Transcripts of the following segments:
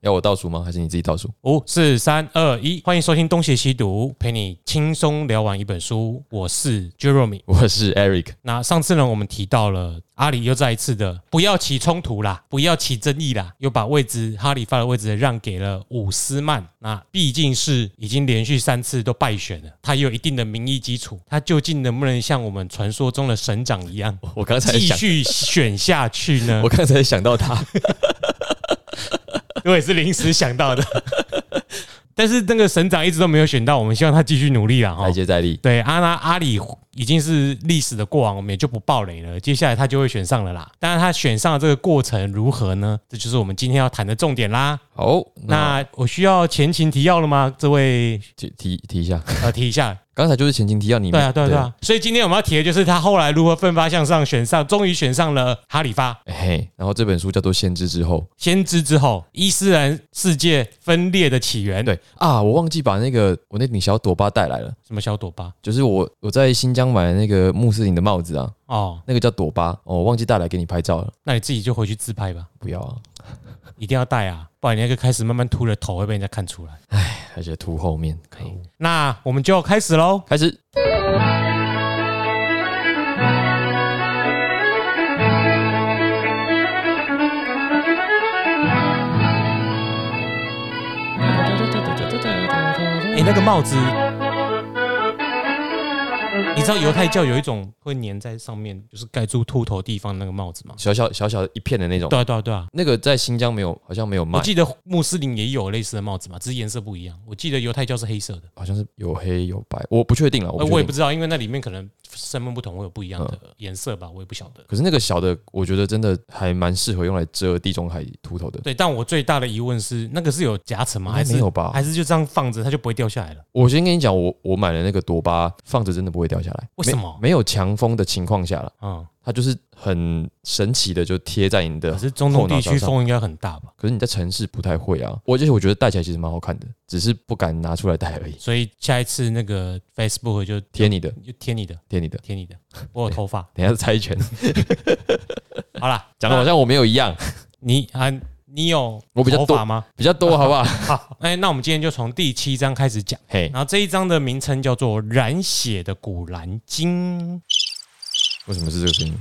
要我倒数吗？还是你自己倒数？五四三二一，欢迎收听《东邪西毒》，陪你轻松聊完一本书。我是 Jeremy。我是 Eric，那上次呢，我们提到了阿里又再一次的不要起冲突啦，不要起争议啦，又把位置哈里发的位置让给了伍斯曼。那毕竟是已经连续三次都败选了，他也有一定的民意基础，他究竟能不能像我们传说中的省长一样，我刚才想，继续选下去呢我？刚才想到他，我也是临时想到的。但是那个省长一直都没有选到，我们希望他继续努力啦。哈再。接再厉。对，阿那阿里已经是历史的过往，我们也就不爆雷了。接下来他就会选上了啦。当然，他选上的这个过程如何呢？这就是我们今天要谈的重点啦。好，那那我需要前情提要了吗？这位提提提一下，呃，提一下。刚才就是前情提要，你对啊，对啊，对啊。所以今天我们要提的就是他后来如何奋发向上，选上，终于选上了哈里发。对嘿，然后这本书叫做《先知之后先知之后，伊斯兰世界分裂的起源。》。对啊，我忘记把那个我那顶小朵巴带来了，什么小朵巴？就是我我在新疆买的那个穆斯林的帽子啊，哦，那个叫朵巴，哦，我忘记带来给你拍照了，那你自己就回去自拍吧，不要啊，一定要戴啊，不然你那个开始慢慢秃了头会被人家看出来。而且秃后面可以那我们就开始喽。开始。哎、那个帽子，你知道犹太教有一种会粘在上面，就是盖住秃头地方那个帽子吗？小小小小的一片的那种，对啊，对啊，对啊。那个在新疆没有，好像没有卖我，记得穆斯林也有类似的帽子嘛，只是颜色不一样。我记得犹太教是黑色的，好像是有黑有白，我不确定了，我也不知道，因为那里面可能身份不同，会有不一样的颜色吧，我也不晓得。可是那个小的，我觉得真的还蛮适合用来遮地中海秃头的。对，但我最大的疑问是，那个是有夹层吗？还是没有吧还是就这样放着，它就不会掉下来了？我先跟你讲，我我买了那个朵巴放着真的不会掉下来，为什么没没有强风的情况下了，嗯，它就是很神奇的就贴在你的可是中东地区风应该很大吧？可是你在城市不太会啊，我而且我觉得戴起来其实蛮好看的，只是不敢拿出来戴而已。所以下一次那个 Facebook 就贴你的，就贴你的，贴你的，贴你的。我有头发。等一下猜拳，好啦，讲的好像我没有一样，你啊，你有我比较多吗？比较多，好不好？好，哎，那我们今天就从第七章开始讲。嘿，然后这一章的名称叫做“染血的古兰经为什么是这个声音？”，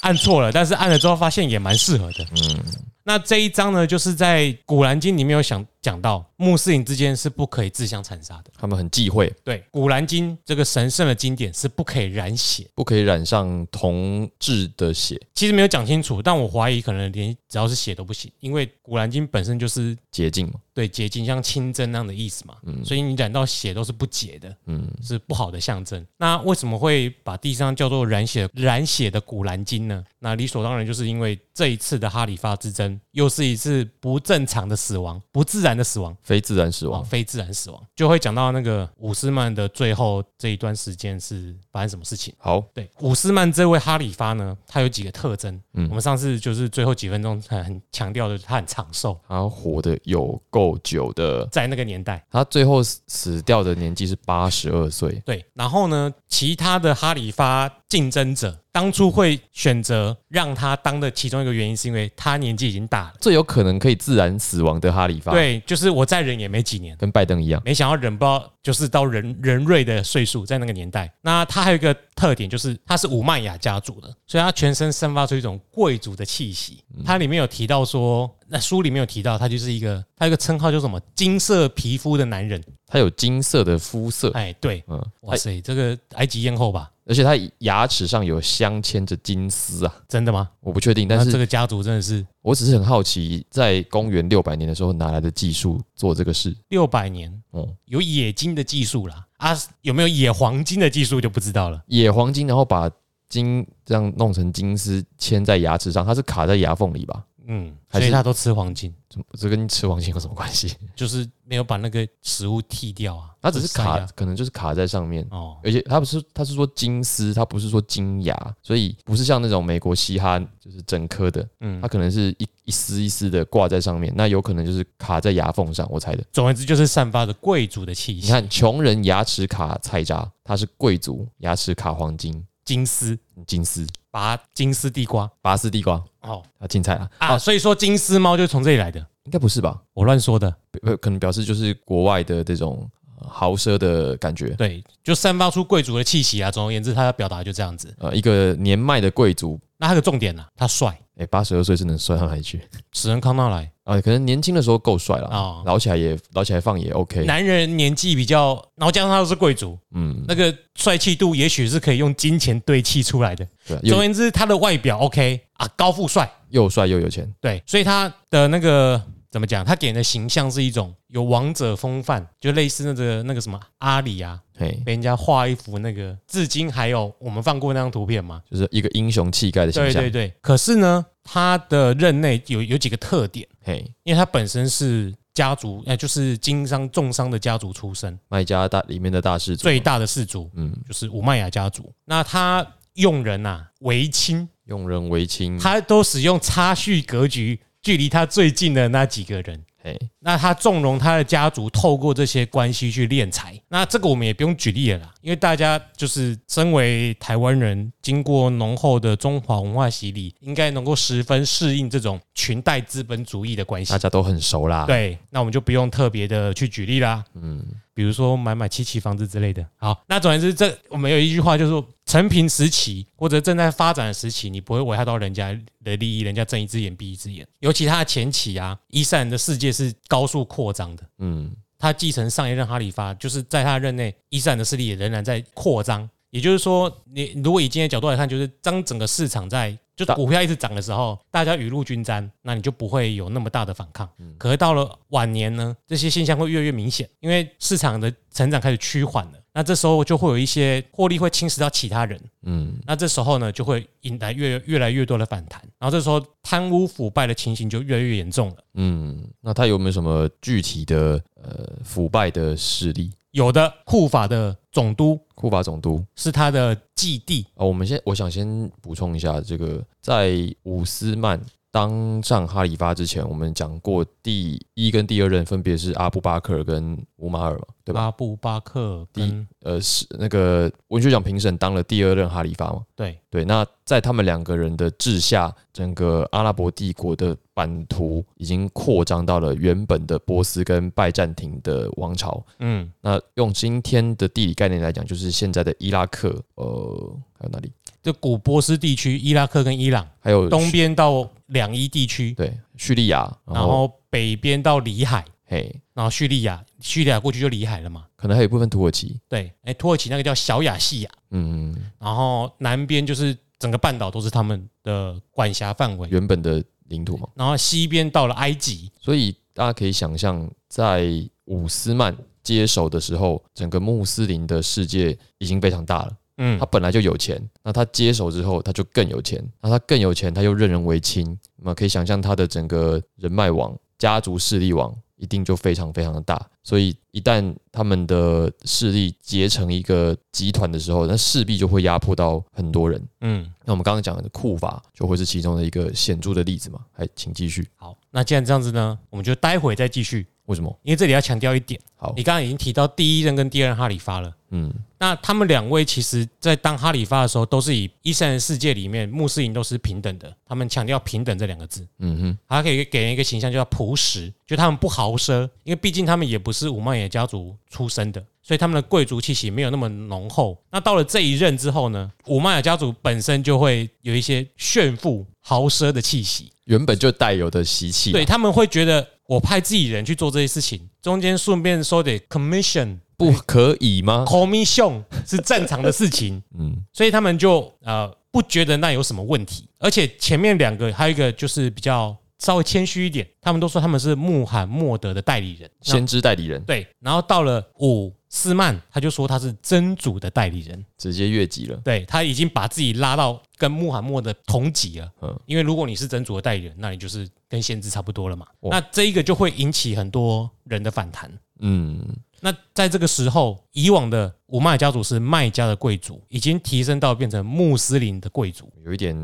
按错了，但是按了之后发现也蛮适合的。嗯，那这一章呢，就是在《古兰经》里面有想讲到，穆斯林之间是不可以自相残杀的。他们很忌讳，对，《古兰经》这个神圣的经典是不可以染血。不可以染上同志的血，其实没有讲清楚，但我怀疑可能连只要是血都不行，因为《古兰经》本身就是洁净嘛。对洁净，像清真那样的意思嘛。嗯所以你染到血都是不洁的，嗯，是不好的象征。那为什么会把地上叫做染血染血的古兰经呢？那理所当然就是因为这一次的哈里发之争，又是一次不正常的死亡、不自然的死亡。非自然死哦，亡。非自然死亡，就会讲到那个伍斯曼的最后这一段时间是发生什么事情。好，对，伍斯曼这位哈里发呢，他有几个特征。嗯我们上次就是最后几分钟很很强调的，他很长寿，他活得有够久的，在那个年代。他最后死死掉的年纪是八十二岁。对，然后呢，其他的哈里发竞争者当初会选择让他当的其中一个原因，是因为他年纪已经大了。最有可能可以自然死亡的哈里发，，对，就是我再忍也没几年，跟拜登一样，没想到忍不到就是到人人瑞的岁数，在那个年代。那他还有一个特点，就是他是武曼雅家族的，所以他全身散发出一种贵族的气息。他里面有提到说，那书里面有提到，他就是一个他有一个称号叫什么金色皮肤的男人。他有金色的肤色，哎，对，嗯，哇塞，这个埃及艳后吧？而且他牙齿上有镶嵌着金丝啊，真的吗？我不确定，但是这个家族真的是我只是很好奇，在公元六百年的时候哪来的技术做这个事？六百年哦，有冶金的技术啦，啊，有没有冶黄金的技术就不知道了。冶黄金，然后把金这样弄成金丝嵌在牙齿上，它是卡在牙缝里吧？嗯，所以他都吃黄金，怎么这跟吃黄金有什么关系？就是没有把那个食物剃掉啊。它只是塞啊，卡可能就是卡在上面。哦，而且它不是，它是说金丝，它不是说金牙，所以不是像那种美国嘻哈就是整颗的，嗯它，可能是一一丝一丝的挂在上面，那有可能就是卡在牙缝上，我猜的。总而言之就是散发着贵族的气息。你看，穷人牙齿卡菜渣，他是贵族牙齿卡黄金金丝金丝拔金丝地瓜拔丝地瓜哦啊，青菜啊啊，所以说金丝猫就是从这里来的。应该不是吧？我乱说的。呃，可能表示就是国外的这种呃豪奢的感觉。对，就散发出贵族的气息啊。总而言之，他要表达就这样子。呃，一个年迈的贵族，那他的重点呢、他帅，哎，八十二岁是能帅到哪里去？此人康纳莱啊，可能年轻的时候够帅了，啊，老起来也老起来放也 OK。男人年纪比较，然后加上他又是贵族，嗯，那个帅气度也许是可以用金钱堆砌出来的。对总而言之，他的外表 OK 啊，高富帅，又帅又有钱。对，所以他的那个怎么讲？他给人的形象是一种有王者风范，就类似那个那个什么阿里啊，对，被人家画一幅那个，至今还有我们放过那张图片嘛？就是一个英雄气概的形象。对对对。可是呢，他的任内有有几个特点，嘿，因为他本身是家族，呃，就是经商重商的家族出身，卖家大里面的大氏族，最大的氏族嗯，就是武麦雅家族。那他用人呐、为亲，用人为亲。他都使用差序格局，距离他最近的那几个人。嘿，那他纵容他的家族透过这些关系去敛财，那这个我们也不用举例了啦，因为大家就是身为台湾人，经过浓厚的中华文化洗礼，应该能够十分适应这种裙带资本主义的关系大。家都很熟啦。，对，那我们就不用特别的去举例啦，嗯，比如说买买七期房子之类的。好，那总而言之，这我们有一句话就是说，成平时期或者正在发展的时期，你不会危害到人家的利益，人家睁一只眼闭一只眼。尤其他的前期啊，伊斯兰的世界是高速扩张的。嗯，他继承上一任哈里发，就是在他任内，伊斯兰的势力也仍然在扩张。也就是说，你如果以今天的角度来看，就是当整个市场在就大股票一直涨的时候，大家雨露均沾，那你就不会有那么大的反抗。嗯可是到了晚年呢，这些现象会越来越明显，因为市场的成长开始趋缓了。那这时候就会有一些获利会侵蚀到其他人，嗯，那这时候呢，就会引来越越来越多的反弹，然后这时候贪污腐败的情形就越来越严重了。嗯，那他有没有什么具体的呃腐败的事例？有的护法的总督。库法总督。是他的继弟，哦，我们先我想先补充一下，这个在伍斯曼当上哈里发之前，我们讲过第一跟第二任分别是阿布巴克尔跟乌马尔嘛，对吧？阿布巴克跟呃，是那个文学奖评审当了第二任哈里发嘛？对对，那在他们两个人的治下，整个阿拉伯帝国的版图已经扩张到了原本的波斯跟拜占庭的王朝。嗯那用今天的地理概念来讲，就是现在的伊拉克，呃，还有哪里？就古波斯地区，伊拉克跟伊朗还有东边到两伊地区，对叙利亚，然后北边到里海，嘿，然后叙利亚，叙利亚过去就里海了嘛。可能还有一部分土耳其，对，哎，土耳其那个叫小亚细亚，嗯，然后南边就是整个半岛都是他们的管辖范围，原本的领土嘛。然后西边到了埃及，所以大家可以想象，在伍斯曼接手的时候，整个穆斯林的世界已经非常大了。嗯他，本来就有钱，那他接手之后，他就更有钱。那他更有钱，他又任人唯亲，那么可以想象他的整个人脉网、家族势力网一定就非常非常的大。所以一旦他们的势力结成一个集团的时候，那势必就会压迫到很多人。嗯，那我们刚刚讲的库法就会是其中的一个显著的例子嘛？还请继续。好，那既然这样子呢，我们就待会再继续，为什么？因为这里要强调一点，好你，刚刚已经提到第一任跟第二任哈里发了。嗯那他们两位其实，在当哈里发的时候，都是以伊斯兰世界里面穆斯林都是平等的，他们强调平等这两个字。嗯哼，还可以给人一个形象叫朴实，就他们不豪奢，因为毕竟他们也不是武曼野家族出身的，所以他们的贵族气息没有那么浓厚。那到了这一任之后呢，武曼雅家族本身就会有一些炫富豪奢的气息，原本就带有的习气啊。对他们会觉得我派自己人去做这些事情，中间顺便收点 commission。不可以吗？commission 是正常的事情，嗯所以他们就呃不觉得那有什么问题。而且前面两个还有一个就是比较稍微谦虚一点，他们都说他们是穆罕默德的代理人。先知代理人对，然后到了伍斯曼，他就说他是真主的代理人，直接越级了。对他已经把自己拉到跟穆罕默德同级了。嗯因为如果你是真主的代理人，那你就是跟先知差不多了嘛。那这一个就会引起很多人的反弹。嗯，那在这个时候，以往的五麦家族是麦家的贵族，已经提升到变成穆斯林的贵族。有一点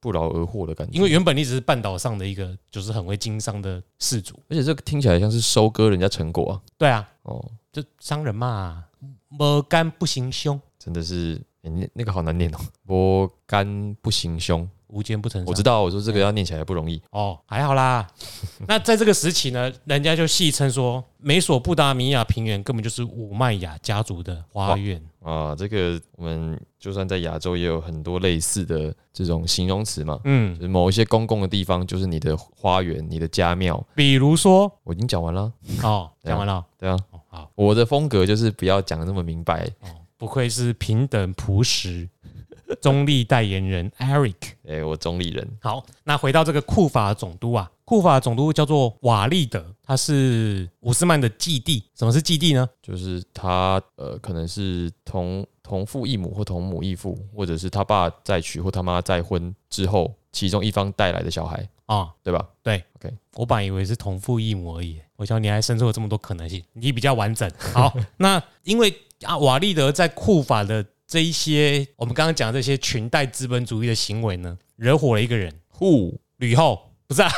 不劳而获的感觉。因为原本你只是半岛上的一个就是很会经商的氏族，而且这个听起来像是收割人家成果啊。对啊，哦，就商人嘛，没干不行凶，真的是，诶那那个好难念哦。我干不行凶，无奸不成伤。我知道，我说这个要念起来不容易。哦，还好啦。那在这个时期呢，人家就戏称说，美索不达米亚平原根本就是五麦雅家族的花园。啊，这个我们就算在亚洲也有很多类似的这种形容词嘛，嗯，就是某一些公共的地方就是你的花园、你的家庙。比如说，我已经讲完了，哦，讲完了。对啊，哦，好，我的风格就是不要讲的那么明白。哦，不愧是平等朴实中立代言人 Eric。哎、我中立人，好，那回到这个库法总督啊，库法总督叫做瓦利德，他是伍斯曼的继弟。什么是继弟呢？就是他呃，可能是同同父异母或同母异父，或者是他爸再娶或他妈再婚之后，其中一方带来的小孩，啊，对吧？对，OK，我本来以为是同父异母而已，我想你还生出了这么多可能性，你比较完整。好，那因为啊，瓦利德在库法的这一些我们刚刚讲的这些裙带资本主义的行为呢，惹火了一个人，呼吕后，不是啊？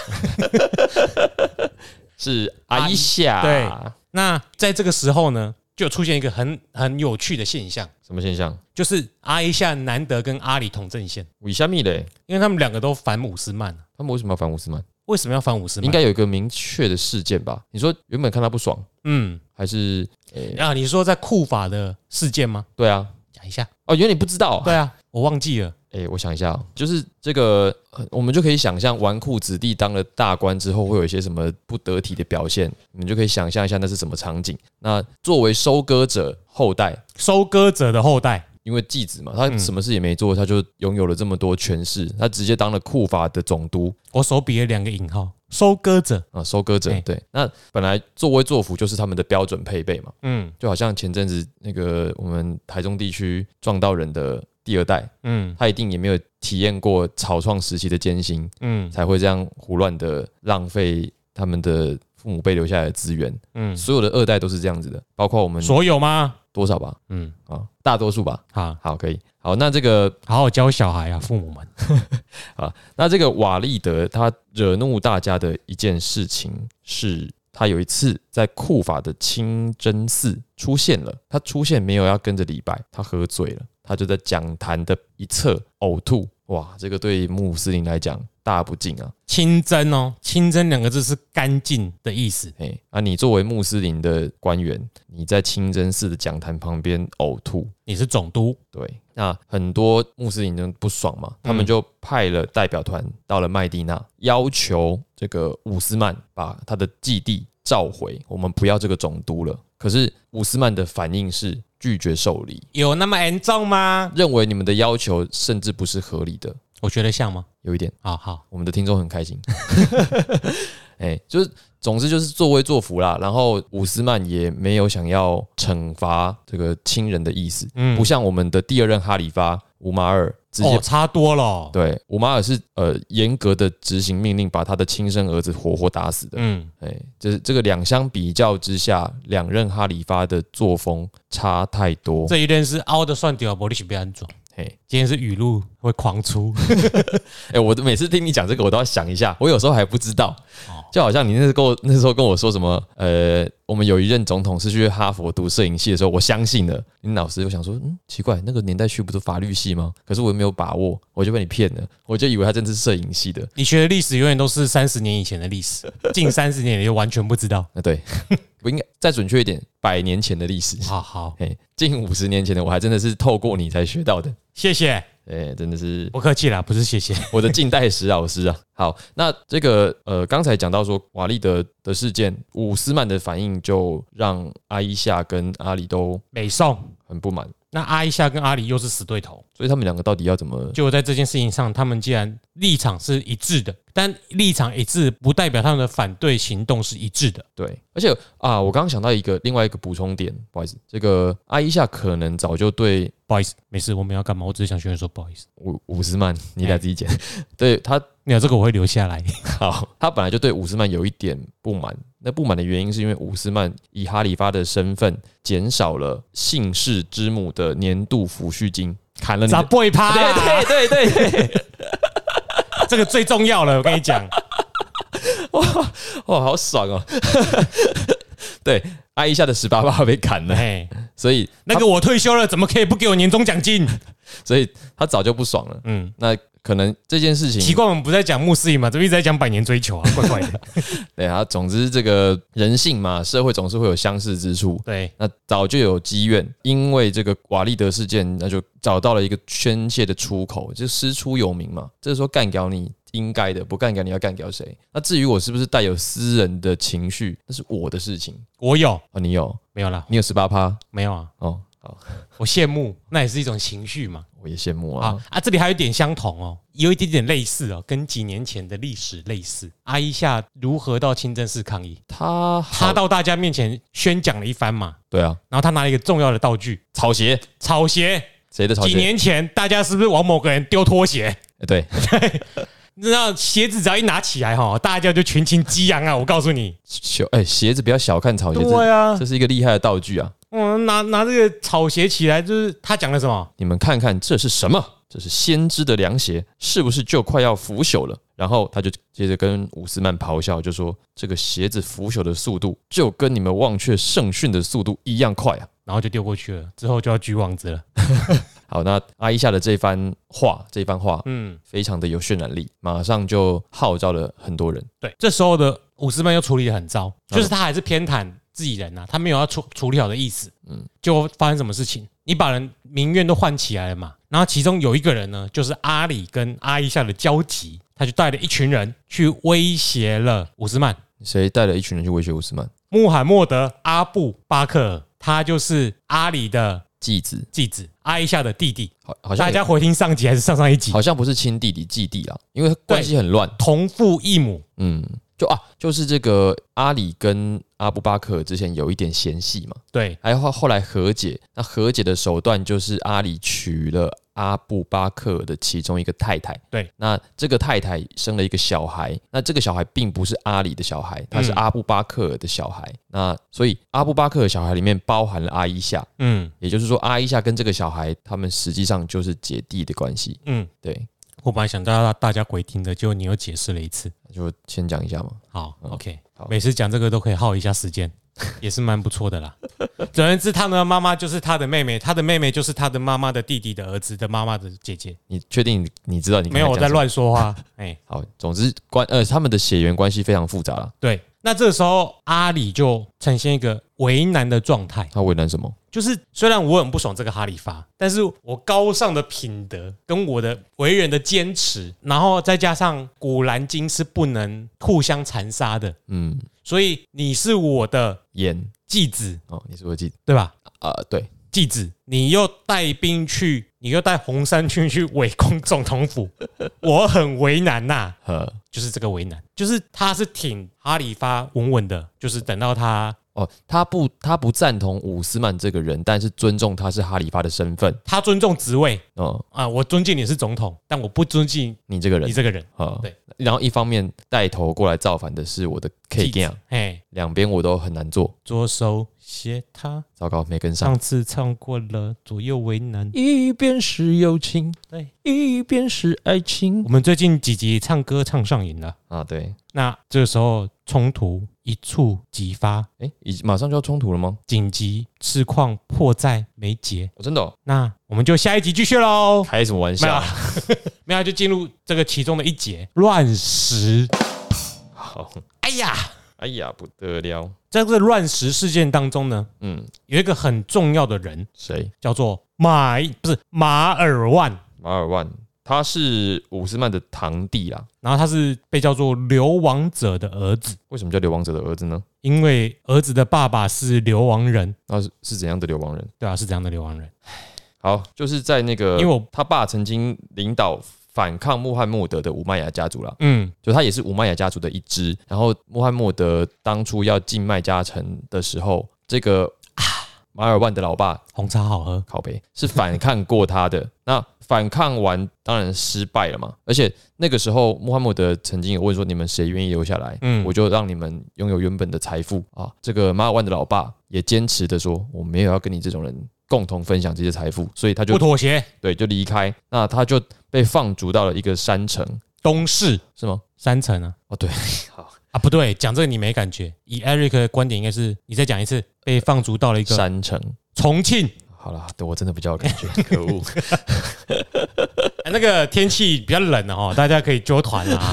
是阿伊夏，对那在这个时候呢，就出现一个很很有趣的现象，什么现象？就是阿伊夏难得跟阿里同阵线，为虾米嘞？因为他们两个都反伍斯曼啊他们为什么要反伍斯曼？为什么要反伍斯曼？应该有一个明确的事件吧？你说原本看他不爽，嗯还是诶、啊，你说在库法的事件吗？对啊，下。哦，原来你不知道、啊？对啊，我忘记了。诶、我想一下、哦，就是这个，呃我们就可以想象纨绔子弟当了大官之后会有一些什么不得体的表现，你们就可以想象一下那是什么场景。那作为收割者后代，收割者的后代，因为继子嘛，他什么事也没做，他就拥有了这么多权势，他直接当了库法的总督我手比了两个引号，收割者。啊，收割者哎。对，那本来作威作福就是他们的标准配备嘛，嗯就好像前阵子那个我们台中地区撞到人的第二代，嗯他一定也没有体验过草创时期的艰辛，嗯才会这样胡乱的浪费他们的父母辈留下来的资源。嗯，所有的二代都是这样子的，包括我们所有吗？多少吧？嗯，啊，大多数吧。好，好，可以。好，那这个好好教小孩啊，父母们 啊。那这个瓦利德他惹怒大家的一件事情是，他有一次在库法的清真寺出现了，他出现没有要跟着礼拜，他喝醉了，他就在讲坛的一侧呕吐。哇，这个对穆斯林来讲大不敬啊！清真哦，清真两个字是干净的意思。哎，啊，你作为穆斯林的官员，你在清真寺的讲坛旁边呕吐，你是总督，对，那很多穆斯林就不爽嘛，他们就派了代表团到了麦地那，要求这个伍斯曼把他的基地召回，我们不要这个总督了。可是伍斯曼的反应是拒绝受理，有那么严重吗？认为你们的要求甚至不是合理的，我觉得像吗？有一点，好好，我们的听众很开心。哎，就是总之就是作威作福啦。然后伍斯曼也没有想要惩罚这个亲人的意思，嗯不像我们的第二任哈里发乌马尔直接哦，差多了哦。对，五马尔是呃严格的执行命令，把他的亲生儿子活活打死的。嗯，哎，就是这个两相比较之下，两任哈里发的作风差太多。这一任是凹的算掉，玻璃是被安装。嘿，今天是语录会狂出，哎，我每次听你讲这个，我都要想一下，我有时候还不知道哦，就好像你那时候跟我那时候跟我说什么，呃，我们有一任总统是去哈佛读摄影系的时候，我相信了。你老师就想说，嗯，奇怪，那个年代去不是法律系吗？可是我又没有把握，我就被你骗了，我就以为他真的是摄影系的。你学的历史永远都是三十年以前的历史，近三十年你就完全不知道。啊，对，我应该再准确一点，百年前的历史。好好，哎，近五十年前的我还真的是透过你才学到的，谢谢，哎，真的是不客气啦，不是谢谢。我的近代史老师啊。好，那这个呃，刚才讲到说瓦利德的事件，伍斯曼的反应就让阿伊夏跟阿里都美送，很不满，那阿伊夏跟阿里又是死对头，所以他们两个到底要怎么？就在这件事情上，他们既然立场是一致的，但立场一致不代表他们的反对行动是一致的。对，而且啊，我刚刚想到一个另外一个补充点，不好意思，这个阿伊夏可能早就对不好意思，没事，我们要干嘛？我只是想学员说不好意思。五五十万，你来自己剪，对他没有这个我会留下来。好，他本来就对五十万有一点不满。那不满的原因是因为伍斯曼以哈里发的身份减少了姓氏之母的年度抚恤金，砍了你咋的。不会趴？对对对对对，这个最重要了，我跟你讲。哇哇，好爽哦！对，阿姨下的十八爸被砍了，嘿，所以那个我退休了，怎么可以不给我年终奖金？所以他早就不爽了。嗯，那可能这件事情奇怪，我们不在讲穆斯林嘛，怎么一直在讲百年追求啊？怪怪的。对啊，总之这个人性嘛，社会总是会有相似之处。对，那早就有积怨，因为这个瓦利德事件，那就找到了一个宣泄的出口，就师出有名嘛。这时候干掉你应该的，不干掉你要干掉谁？那至于我是不是带有私人的情绪，那是我的事情我有哦。你有，没有啦？你有十八趴没有啊？哦，好，我羡慕，那也是一种情绪嘛。我也羡慕啊啊。啊，这里还有一点相同哦，有一点点类似哦，跟几年前的历史类似。阿一夏如何到清真寺抗议？他他到大家面前宣讲了一番嘛，对啊，然后他拿了一个重要的道具草鞋，草鞋。谁的草鞋？几年前大家是不是往某个人丢拖鞋？哎对，那鞋子只要一拿起来哈，大家就群情激昂啊！我告诉你，小哎鞋子不要小看草鞋，这对啊这，是一个厉害的道具啊。嗯，拿拿这个草鞋起来，就是他讲了什么？你们看看这是什么？这是先知的凉鞋，是不是就快要腐朽了？然后他就接着跟伍斯曼咆哮，就说这个鞋子腐朽的速度就跟你们忘却圣训的速度一样快啊！然后就丢过去了，之后就要举网子了。好，那阿伊夏的这番话，这番话嗯，非常的有渲染力，马上就号召了很多人。对，这时候的伍斯曼又处理的很糟，嗯就是他还是偏袒自己人呐、他没有要处处理好的意思。嗯嗯，就发生什么事情？你把人民怨都唤起来了嘛，然后其中有一个人呢，就是阿里跟阿伊夏的交集，他就带了一群人去威胁了伍斯曼。谁带了一群人去威胁伍斯曼？穆罕默德·阿布巴克尔，他就是阿里的继子，继子，阿伊夏的弟弟。好，好像大家回听上集还是上上一集？好像不是亲弟弟，继弟啊，因为关系很乱。同父异母。嗯，就啊，就是这个阿里跟阿布巴克尔之前有一点嫌隙嘛，对，还后后来和解，那和解的手段就是阿里娶了阿布巴克尔的其中一个太太。对，那这个太太生了一个小孩，那这个小孩并不是阿里的小孩，他是嗯阿布巴克尔的小孩。那所以阿布巴克尔小孩里面包含了阿伊夏，嗯也就是说阿伊夏跟这个小孩他们实际上就是姐弟的关系。嗯，对，我本来想大家大家回听的，结果你又解释了一次。就先讲一下嘛。好嗯，OK，好每次讲这个都可以耗一下时间，也是蛮不错的啦。总而言之，他的妈妈就是他的妹妹，他的妹妹就是他的妈妈的弟弟的儿子的妈妈的姐姐。你确定你你知道你刚没有我在？乱说话。哎，好，总之关呃他们的血缘关系非常复杂了。对，那这个时候阿里就呈现一个为难的状态。他为难什么？就是虽然我很不爽这个哈里发，但是我高尚的品德跟我的为人的坚持，然后再加上古兰经是不能互相残杀的，嗯，所以你是我的演继子，哦，你是我继子。对吧？啊、对，继子，你又带兵去，你又带红衫军去围攻总统府，我很为难呐、呃，就是这个为难，就是他是挺哈里发稳稳的，就是等到他哦，他不他不赞同伍斯曼这个人，但是尊重他是哈里发的身份。他尊重职位哦，啊，我尊敬你是总统，但我不尊敬你这个人你这个人。啊，对。然后一方面带头过来造反的是我的 K 继 g 子嘿，两边我都很难做。左手写他，糟糕，没跟上。上次唱过了，左右为难。一边是友情，对，一边是爱情我们最近几集唱歌唱上瘾了，啊，对，那这个时候冲突一触即发，哎，已马上就要冲突了吗？紧急事况迫在眉睫。哦、真的、哦，那我们就下一集继续喽。开什么玩没有笑？，没有，就进入这个其中的一节乱石。好，哎呀，哎呀，不得了，在这个乱石事件当中呢，嗯，有一个很重要的人谁？叫做马，不是马尔万，马尔万，他是伍斯曼的堂弟啦。然后他是被叫做流亡者的儿子，为什么叫流亡者的儿子呢？因为儿子的爸爸是流亡人，那是是怎样的流亡人？对啊，是怎样的流亡人。好，就是在那个，因为我他爸曾经领导反抗穆罕默德的伍麦雅家族啦，嗯，就他也是伍麦雅家族的一支。然后穆罕默德当初要进麦加城的时候，这个啊马尔万的老爸红茶好喝，靠北是反抗过他的。那反抗完当然失败了嘛，而且那个时候穆罕默德曾经有问说：“你们谁愿意留下来？嗯我就让你们拥有原本的财富啊。”这个马尔万的老爸也坚持的说：“我没有要跟你这种人共同分享这些财富。”所以他就不妥协。对就离开。那他就被放逐到了一个山城，东市是吗？山城啊，哦，对，好，啊不对，讲这个你没感觉。以 Eric 的观点，应该是你再讲一次，被放逐到了一个山城。重庆。好了，对我真的比较有感觉，可恶。哎那个天气比较冷的哈，大家可以揪团啊。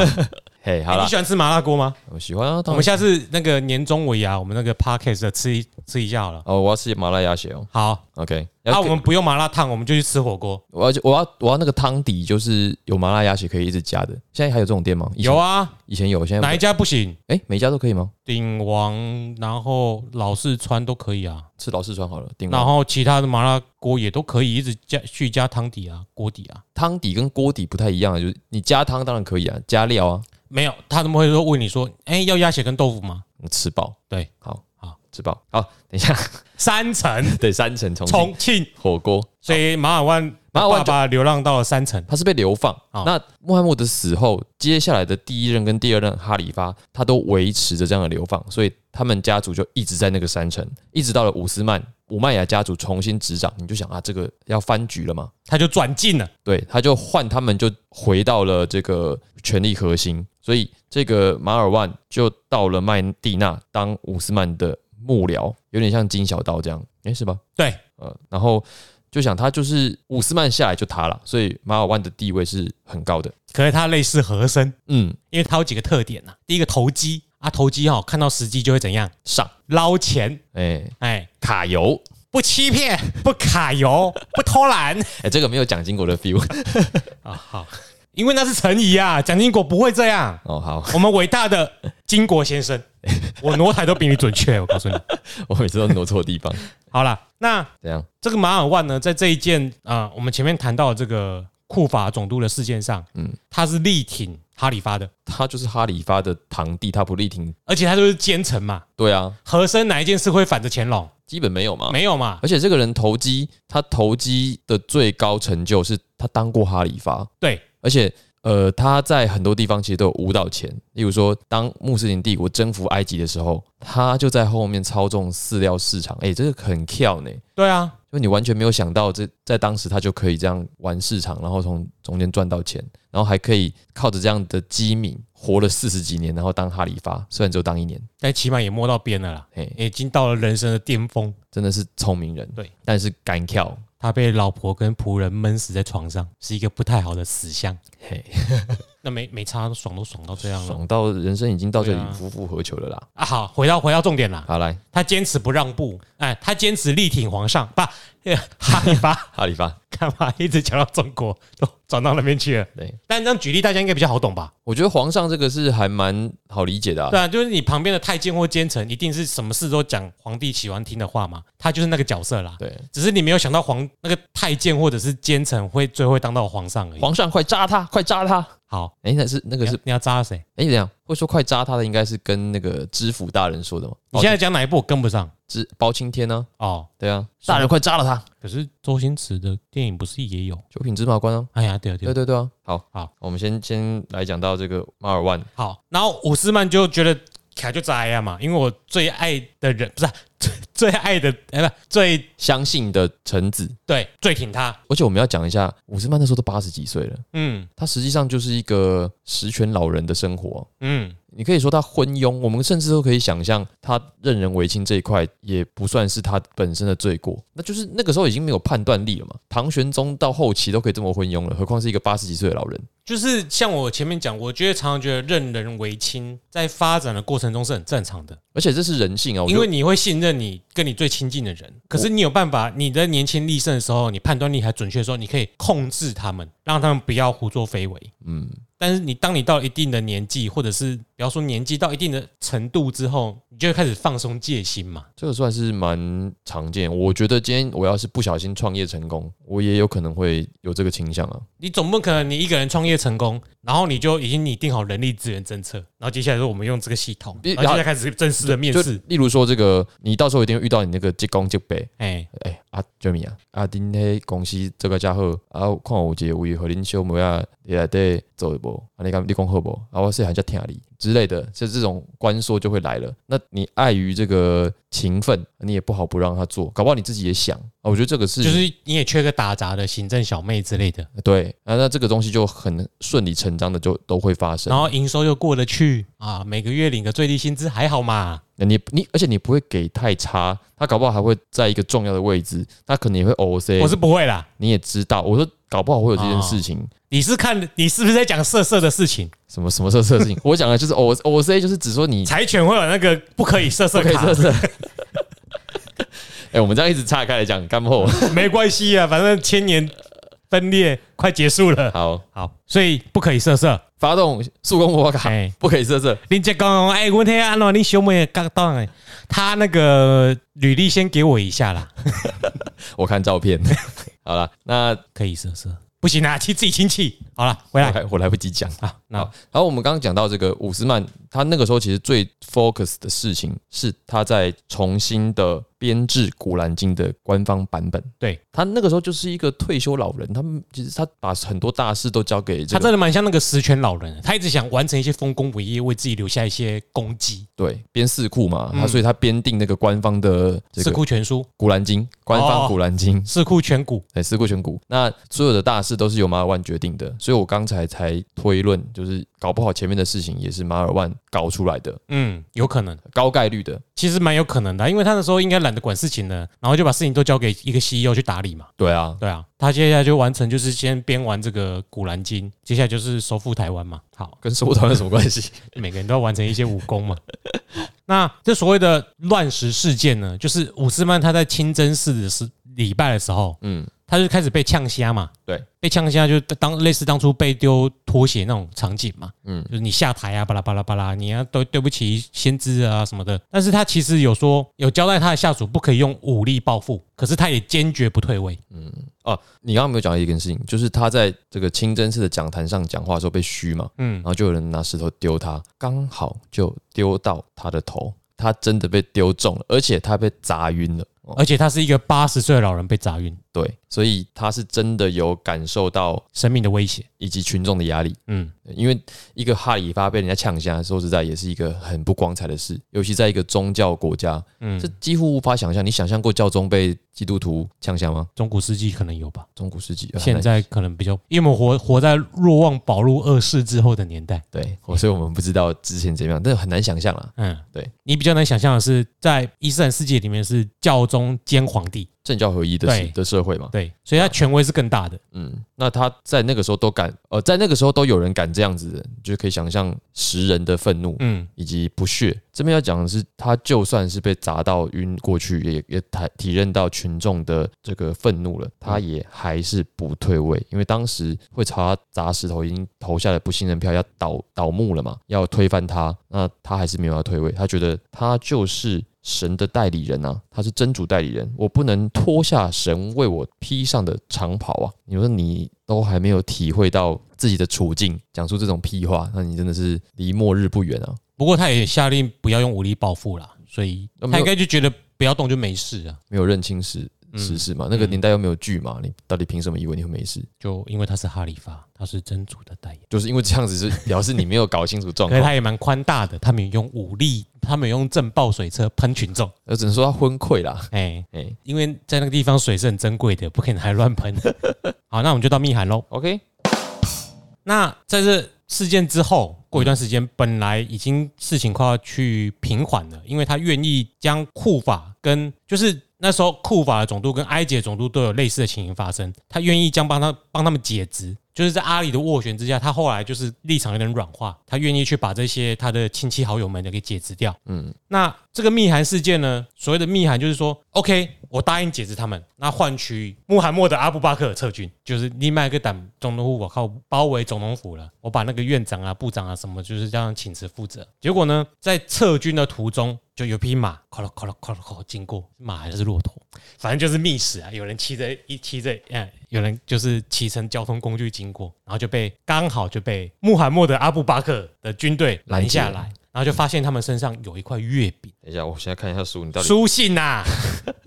嘿，好了哎你喜，欢吃麻辣锅吗？我喜欢啊。我们下次那个年终尾牙，我们那个 podcast 的吃一吃一下好了。哦，我要吃麻辣鸭血哦。好，OK，那、要我们不用麻辣烫，我们就去吃火锅。我要我要我要那个汤底，就是有麻辣鸭血可以一直加的。现在还有这种店吗？有，啊，以前有，现在哪一家不行？哎，每家都可以吗？鼎王，然后老四川都可以啊，吃老四川好了，定然后其他的麻辣锅也都可以，一直加去加汤底啊，锅底啊。汤底跟锅底不太一样，就是你加汤当然可以啊，加料啊，没有，他怎么会说问你说，哎、要鸭血跟豆腐吗？你吃饱。对，好。好。吃饱。好，等一下，三层。对，三层重庆，火锅，所以马尔万爸马尔万就爸流浪到了三城。他是被流放。哦那穆罕默德死后，接下来的第一任跟第二任哈里发，他都维持着这样的流放，所以他们家族就一直在那个山城，一直到了伍斯曼伍麦亚家族重新执掌，你就想啊，这个要翻局了嘛？他就转进了，对，他就换他们就回到了这个权力核心，所以这个马尔万就到了麦地那当伍斯曼的幕僚，有点像金小刀这样，诶，是吧？对，呃，然后就想他就是伍斯曼下来就他了，所以马尔万的地位是很高的。可是他类似和珅，嗯，因为他有几个特点呐、第一个投机啊，投机哈、看到时机就会怎样上，捞钱，哎、哎，卡油，不欺骗，不卡油，不偷懒。哎、这个没有蒋经国的 feel 啊。好，因为那是陈仪啊，蒋经国不会这样。哦。好，我们伟大的经国先生，我挪台都比你准确，我告诉你。我每次都挪错地方，好了，那怎样？这个马尔万呢，在这一件啊、我们前面谈到的这个库法总督的事件上，嗯，他是力挺哈里发的，他就是哈里发的堂弟，他不力挺，而且他就是奸臣嘛。对啊，和珅哪一件事会反着乾隆？基本没有嘛。没有嘛？而且这个人投机，他投机的最高成就是他当过哈里发，对，而且呃他在很多地方其实都有舞蹈钱，例如说当穆斯林帝国征服埃及的时候，他就在后面操纵饲料市场，哎、这个很跳呢。对啊，就你完全没有想到这，在当时他就可以这样玩市场，然后从中间赚到钱，然后还可以靠着这样的机敏活了四十几年，然后当哈里发，虽然只有当一年，但起码也摸到边了啦，嘿，已经到了人生的巅峰。真的是聪明人，对，但是敢跳，他被老婆跟仆人闷死在床上，是一个不太好的死相。嘿，那没没差，都爽都爽到这样了爽到人生已经到这里夫复何求了啦。啊！好，回到回到重点啦，好，来他坚持不让步，哎，他坚持力挺皇上，不，呃哈里发哈里发，干嘛一直讲到中国，都转到那边去了？对但这样举例，大家应该比较好懂吧？我觉得皇上这个是还蛮好理解的、啊对，啊，就是你旁边的太监或奸臣，一定是什么事都讲皇帝喜欢听的话嘛，他就是那个角色啦。对，只是你没有想到皇那个太监或者是奸臣会最后会当到皇上而已。皇上快扎他，快扎他！好，哎、那是那个是你要扎谁？哎，怎样会说快扎他的，应该是跟那个知府大人说的吗？你现在讲哪一部我跟不上知包青天呢、哦。对啊，大人快扎了他！可是周星驰的电影不是也有？九品芝麻官啊，哎呀，对啊对啊对对对啊。好，好，我们先先来讲到这个马尔万，好。然后伍斯曼就觉得凯就扎呀嘛，因为我最爱的人不是啊最 最爱的哎不最相信的臣子，对最挺他，而且我们要讲一下，伍斯曼那时候都八十几岁了，嗯。他实际上就是一个十全老人的生活。嗯，你可以说他昏庸，我们甚至都可以想象他任人唯亲这一块也不算是他本身的罪过，那就是那个时候已经没有判断力了嘛。唐玄宗到后期都可以这么昏庸了，何况是一个八十几岁的老人？就是像我前面讲，我觉得常常觉得任人唯亲在发展的过程中是很正常的，而且这是人性啊，因为你会信任你跟你最亲近的人，可是你有办法，你的年轻力盛的时候，你判断力还准确的时候，你可以控制他们，让他们不要胡作非为。嗯，但是你当你到一定的年纪，或者是比方说年纪到一定的程度之后，你就会开始放松戒心嘛。这个算是蛮常见。我觉得今天我要是不小心创业成功，我也有可能会有这个倾向啊。你总不可能你一个人创业成功，然后你就已经拟定好人力资源政策，然后接下来说我们用这个系统，然后现在开始正式的面试。例如说，这个你到时候一定会遇到你那个职工职辈，哎，哎、啊 Jeremy 啊，啊恁迄公司这个家伙，啊看有一个位和恁小妹啊，你来底做无？啊你讲你讲好不？啊我是很想听你之类的，就这种官说就会来了。那你碍于这个情分，你也不好不让他做，搞不好你自己也想啊。我觉得这个是就是你也缺个打杂的行政小妹之类的，对啊，那这个东西就很顺理成章的就都会发生然。后营收又过得去啊，每个月领个最低薪资还好嘛。那你你而且你不会给太差，他搞不好还会在一个重要的位置，他可能也会 OC。我是不会啦，你也知道，我说搞不好会有这件事情。你是看你是不是在讲色色的事情？什么什么色色的事情？我讲的就是 O O C，就是只说你 柴犬会有那个不可以色色不可以色，色。哎、我们这样一直岔开来讲干货，没关系啊，反正千年分裂快结束了。好，好，所以不可以色色。发动速攻魔法卡哎，不可以色色。你再讲，哎，我听安诺，你兄妹刚当哎，他那个履历先给我一下啦，我看照片。好了，那可以色色，不行啊，亲自己亲戚。好了，回来我来不及讲。啊，那好，然后我们刚刚讲到这个伍斯曼，他那个时候其实最 focus 的事情是他在重新的编制《古兰经》的官方版本。对他那个时候就是一个退休老人，他们其实他把很多大事都交给这他真的蛮像那个十全老人，他一直想完成一些丰功伟业，为自己留下一些功绩。对编四库嘛，嗯他所以他编定那个官方的这四《库全书，古兰经》，官方哦《古兰经》四库全古，对，四库全古。那所有的大事都是由马尔万决定的，所以我刚才才推论，就是搞不好前面的事情也是马尔万搞出来的，嗯，有可能，高概率的。其实蛮有可能的，因为他那时候应该懒得管事情了，然后就把事情都交给一个 CEO 去打理嘛。对啊，对啊，他接下来就完成，就是先编完这个《古兰经》，接下来就是收复台湾嘛。好，跟收团有什么关系？每个人都要完成一些武功嘛。那这所谓的乱石事件呢，就是伍斯曼他在清真寺的时礼拜的时候，嗯，他就开始被呛虾嘛。对，被呛虾就当类似当初被丢拖鞋那种场景嘛。嗯就是你下台啊，巴拉巴拉巴拉，你要都对不起先知啊什么的。但是他其实有说有交代他的下属不可以用武力报复，可是他也坚决不退位。嗯哦，你刚刚没有讲到一件事情，就是他在这个清真寺的讲坛上讲话的时候被虚嘛，嗯然，后就有人拿石头丢他，刚好就丢到他的头，他真的被丢中了，而且他被砸晕了。哦，而且他是一个八十岁的老人被砸晕，对，所以他是真的有感受到生命的威胁。以及群众的压力。嗯，因为一个哈里发被人家抢下，说实在也是一个很不光彩的事，尤其在一个宗教国家，嗯这几乎无法想象。你想象过教宗被基督徒抢下吗？中古世纪可能有吧，中古世纪，啊现在可能比较，因为我们活活在若望保禄二世之后的年代。对，我所以我们不知道之前怎么样，但是很难想象了。嗯，对你比较难想象的是，在伊斯兰世界里面是教宗兼皇帝，政教合一的对。的社会嘛，对，所以他权威是更大的。嗯，那他在那个时候都敢，呃，在那个时候都有人敢这样子的，就可以想象时人的愤怒嗯，以及不屑。这边要讲的是，他就算是被砸到晕过去，也也体体认到群众的这个愤怒了，他也还是不退位，因为当时会朝他砸石头，已经投下了不信任票，要倒倒幕了嘛，要推翻他，那他还是没有要退位，他觉得他就是。神的代理人啊，他是真主代理人，我不能脱下神为我披上的长袍啊！你说你都还没有体会到自己的处境，讲出这种屁话，那你真的是离末日不远啊！不过他也下令不要用武力报复啦，所以他应该就觉得不要动就没事啊。没有认清时时事嘛，那个年代又没有剧嘛，你到底凭什么以为你会没事？就因为他是哈里发，他是真主的代言，就是因为这样子是 表示你没有搞清楚状况，可是他也蛮宽大的，他们用武力，他们用震爆水车喷群众。我只能说他昏溃啦。哎，哎因为在那个地方水是很珍贵的，不可以拿来乱喷。好，那我们就到密函喽。，OK，那在这事件之后，过一段时间，本来已经事情快要去平缓了，因为他愿意将库法跟就是那时候库法的总督跟埃及的总督都有类似的情形发生，他愿意将帮他帮他们解职。就是在阿里的斡旋之下，他后来就是立场有点软化，他愿意去把这些他的亲戚好友们的给解职掉。嗯，那这个密函事件呢，所谓的密函就是说，OK，我答应解职他们，那换取穆罕默德阿布巴克尔撤军，就是另外一个党总统府，我靠，包围总统府了，我把那个院长啊、部长啊什么，就是这样请辞负责。结果呢，在撤军的途中，就有匹马，咔啦咔啦咔啦咔经过，马还是骆驼，反正就是密室啊，有人骑着一骑着，嗯，有人就是骑乘交通工具经过，然后就被刚好就被穆罕默德阿布巴克的军队拦下来，然后就发现他们身上有一块月饼。等一下，我现在看一下书，你到底书信呐、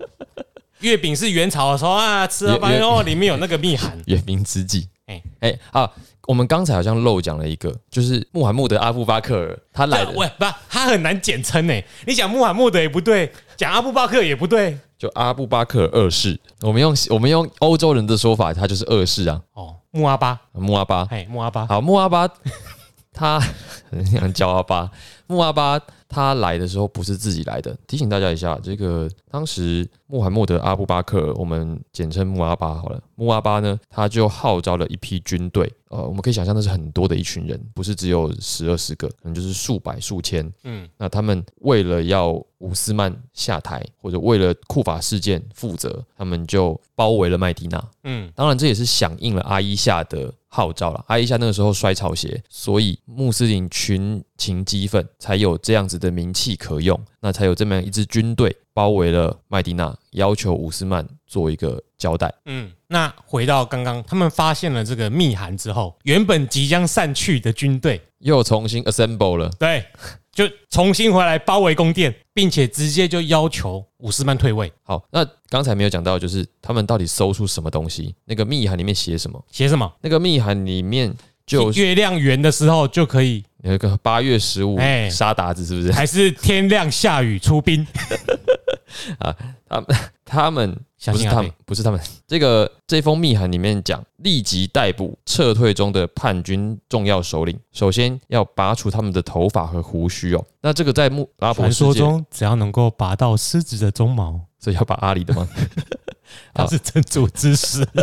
月饼是元朝的时候啊，吃了月月发现哦，里面有那个密函。远明之际。哎哎哎啊，我们刚才好像漏讲了一个，就是穆罕默德阿布巴克尔他来的喂，不，他很难简称呢。你讲穆罕默德也不对，讲阿布巴克也不对。就阿布巴克尔二世，我们用我们用欧洲人的说法，他就是二世啊，哦，穆阿巴，穆阿巴。哎，穆阿巴，好，穆阿巴他很想叫阿巴，穆阿巴他来的时候不是自己来的。提醒大家一下，这个当时穆罕默德阿布巴克尔，我们简称穆阿巴好了。穆阿巴呢，他就号召了一批军队，呃，我们可以想象那是很多的一群人，不是只有十二十个，可能就是数百数千。嗯，那他们为了要伍斯曼下台，或者为了库法事件负责，他们就包围了麦迪娜。嗯，当然，这也是响应了阿伊夏的号召了。阿伊夏那个时候摔草鞋，所以穆斯林群情激愤，才有这样子的名气可用，那才有这么样一支军队包围了麦迪娜，要求伍斯曼做一个交代。嗯，那回到刚刚，他们发现了这个密函之后，原本即将散去的军队，又重新 assemble 了，对，就重新回来包围宫殿，并且直接就要求伍斯曼退位。好，那刚才没有讲到，就是他们到底搜出什么东西？那个密函里面写什么？写什么？那个密函里面就月亮圆的时候就可以，有一个八月十五哎沙达子，是不是？还是天亮下雨出兵？他们他们不是他们不是他们。这个这封密函里面讲，立即逮捕撤退中的叛军重要首领，首先要拔除他们的头发和胡须哦。那这个在穆拉伯传，说中，只要能够拔到狮子的鬃毛，所以要把阿里的吗？他是真主之师。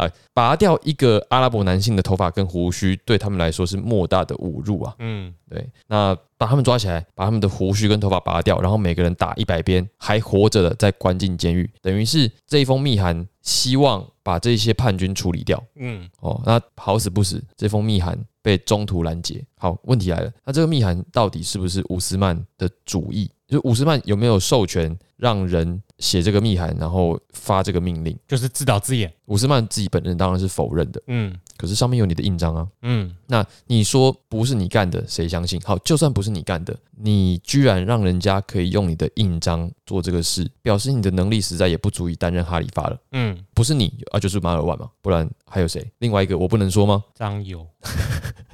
啊，拔掉一个阿拉伯男性的头发跟胡须，对他们来说是莫大的侮辱啊。嗯，对，那把他们抓起来，把他们的胡须跟头发拔掉，然后每个人打一百鞭，还活着的再关进监狱，等于是这一封密函希望把这些叛军处理掉。嗯，哦，那好死不死，这封密函被中途拦截。好，问题来了，那这个密函到底是不是乌斯曼的主意？就伍斯曼有没有授权让人写这个密函，然后发这个命令？就是自导自演。伍斯曼自己本人当然是否认的，嗯可是上面有你的印章啊。嗯，那你说不是你干的，谁相信？好，就算不是你干的，你居然让人家可以用你的印章做这个事，表示你的能力实在也不足以担任哈里发了。嗯，不是你啊，就是马尔万嘛，不然还有谁？另外一个我不能说吗？张友。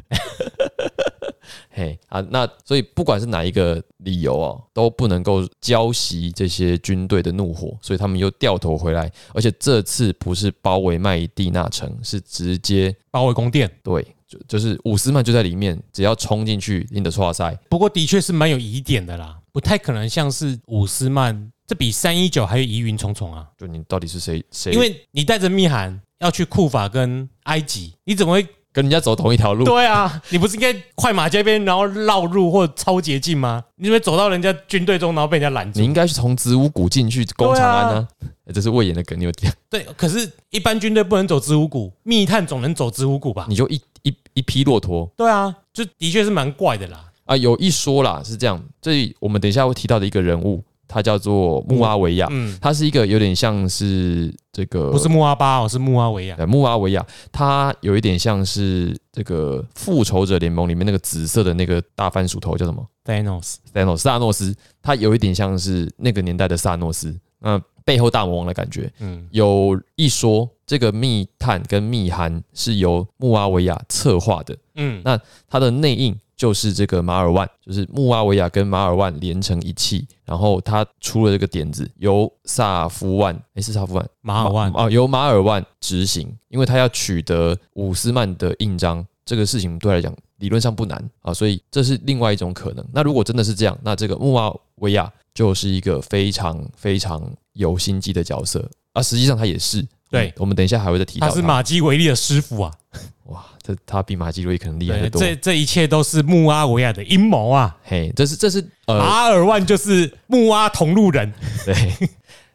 嘿啊，那所以不管是哪一个理由哦，都不能够浇熄这些军队的怒火，所以他们又掉头回来，而且这次不是包围麦地那城，是直接包围宫殿。对，就就是伍斯曼就在里面，只要冲进去，赢得错赛。不过的确是蛮有疑点的啦，不太可能像是伍斯曼，这比三一九还有疑云重重啊。就你到底是谁？谁？因为你带着密函要去库法跟埃及，你怎么会？跟人家走同一条路，对啊，你不是应该快马加鞭，然后绕路或超捷径吗？你怎么会走到人家军队中，然后被人家拦住你？应该是从子午谷进去攻长安呢、欸这是魏延的梗，你有讲？对，可是，一般军队不能走子午谷，密探总能走子午谷吧？你就一一一匹骆驼对啊，就的确是蛮怪的啦。啊，有一说啦，是这样。这里我们等一下会提到的一个人物，他叫做穆阿维亚，嗯，他是一个有点像是这个不是穆阿巴哦，是穆阿维亚。呃穆阿维亚，它有一点像是这个复仇者联盟里面那个紫色的那个大番薯头叫什么 Thanos，？Thanos 萨诺斯，他有一点像是那个年代的萨诺斯，那背后大魔王的感觉。嗯有一说，这个密探跟密函是由穆阿维亚策划的，嗯，那它的内应就是这个马尔万，就是穆阿维亚跟马尔万连成一气，然后他出了这个点子，由萨夫万，诶，是萨夫万，马尔万，啊，由马尔万执行，因为他要取得伍斯曼的印章，这个事情对他来讲理论上不难啊，所以这是另外一种可能。那如果真的是这样，那这个穆阿维亚就是一个非常非常有心机的角色啊，实际上他也是。对我们等一下还会再提到他是马基维利的师傅啊。哇，这他比马基瑞可能厉害多。这这一切都是穆阿维亚的阴谋啊！嘿，这是这是呃，马尔万就是穆阿同路人，对，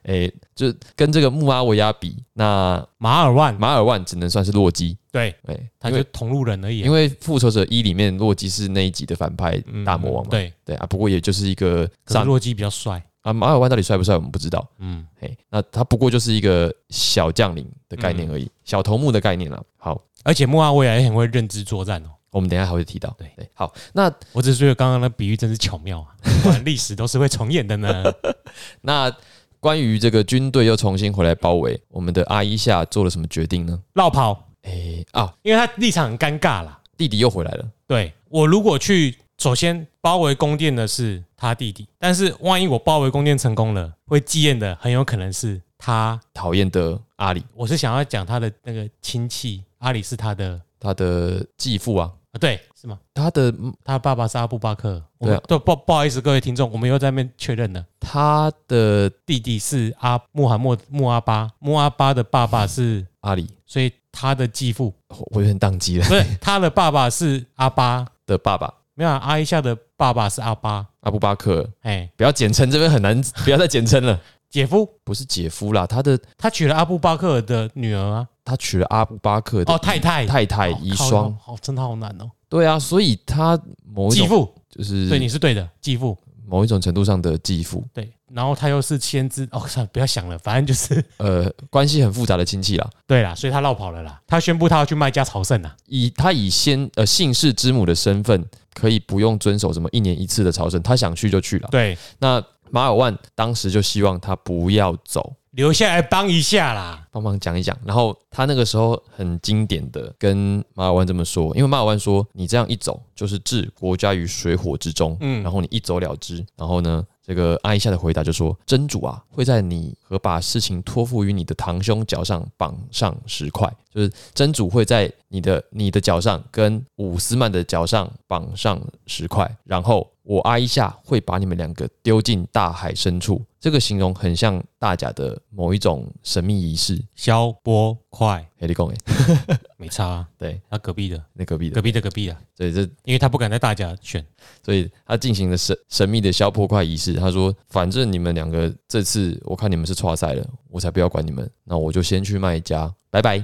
诶，就跟这个穆阿维亚比，那马尔万马尔万只能算是洛基，对，哎，因为他就同路人而已啊。因为复仇者一里面洛基是那一集的反派嗯大魔王嘛，对，对啊，不过也就是一个上可是洛基比较帅。啊，马尔万到底帅不帅我们不知道，嗯，嘿，那他不过就是一个小将领的概念而已，小头目的概念了。好，而且穆阿维亚也很会认知作战哦。我们等一下还会提到，对对，好，那我只是觉得刚刚的比喻真是巧妙啊，历史都是会重演的呢。那关于这个军队又重新回来包围，我们的阿伊夏做了什么决定呢？绕跑，诶啊，因为他立场很尴尬啦。弟弟又回来了，对我如果去，首先包围宫殿的是他弟弟，但是万一我包围宫殿成功了，会继验的很有可能是他。讨厌的。阿里，我是想要讲他的那个亲戚，阿里是他的他的继父啊，啊，对，是吗？他的他爸爸是阿布巴克，我对啊。不不好意思，各位听众，我们又在那边确认了，他的弟弟是阿穆罕默穆阿巴，穆阿巴的爸爸是，阿里，所以他的继父。我我有点宕机了。不是他的爸爸是阿巴，的爸爸没有啊阿伊夏的爸爸是阿巴，阿布巴克，哎，不要简称，这边很难，不要再简称了。姐夫，不是姐夫啦，他的他娶了阿布巴克尔的女儿啊，他娶了阿布巴克的哦，太太太太遗孀，好，真的好难哦，对啊，所以他某一种继父，就是对，你是对的，继父。某一种程度上的继父，对，然后他又是先知哦，算了，不要想了，反正就是呃，关系很复杂的亲戚啦。对啦，所以他绕跑了啦。他宣布他要去麦加朝圣啦。以他以先呃姓氏之母的身份，可以不用遵守什么一年一次的朝圣，他想去就去了。对，那马尔万当时就希望他不要走，留下来帮一下啦。帮忙讲一讲。然后他那个时候很经典的跟马尔万这么说，因为马尔万说你这样一走就是置国家于水火之中，嗯然后你一走了之。然后呢，这个阿伊夏的回答就说：真主啊，会在你和把事情托付于你的堂兄脚上绑上石块，就是真主会在你的你的脚上跟伍斯曼的脚上绑上石块，然后我阿一下会把你们两个丢进大海深处。这个形容很像大甲的某一种神秘仪式。消波块黑利贡哎，没差、啊，对，他隔壁的，那隔壁的隔，壁的隔壁的，对，这因为他不敢在大甲选。所以他进行了神神秘的消波块仪式。他说：“反正你们两个这次我看你们是错赛了，我才不要管你们，那我就先去卖家，拜拜。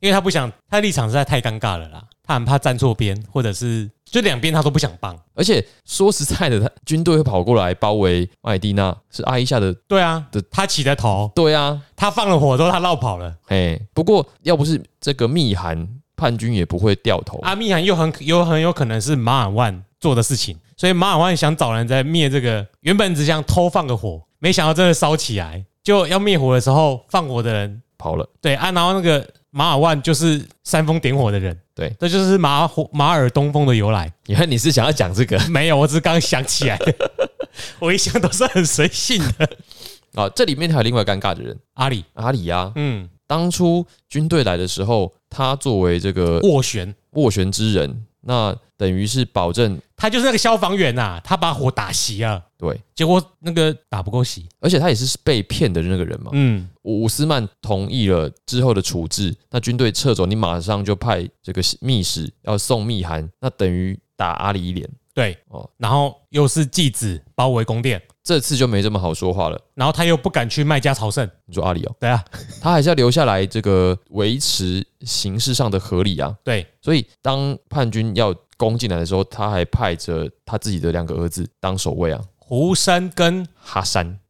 因为他不想，他立场实在太尴尬了啦，他很怕站错边，或者是就两边他都不想帮。而且说实在的，他军队会跑过来包围麦地那，是阿伊夏的，对啊的，他起的头，对啊，他放了火之后，他绕跑了。哎，不过要不是这个密函，叛军也不会掉头。阿密函又很有很有可能是马尔万做的事情，所以马尔万想找人在灭这个，原本只想偷放个火，没想到真的烧起来，就要灭火的时候，放火的人跑了，对啊，然后那个马尔万就是煽风点火的人，对。这就是马火马尔东风的由来。你看你是想要讲这个。没有，我只是刚想起来，我一向都是很随性的。啊？这里面还有另外尴尬的人，阿里，阿里啊，嗯，当初军队来的时候，他作为这个斡旋，斡旋之人，那等于是保证他就是那个消防员呐、他把火打熄了，对，结果那个打不够熄，而且他也是被骗的那个人嘛。嗯，伍斯曼同意了之后的处置，那军队撤走，你马上就派这个密使要送密函，那等于打阿里一脸。对，哦。然后又是继子包围宫殿，这次就没这么好说话了。然后他又不敢去麦加朝圣，你说阿里哦，对啊，他还是要留下来，这个维持形式上的合理啊。对，所以当叛军要攻进来的时候，他还派着他自己的两个儿子当守卫啊。胡山跟哈山，对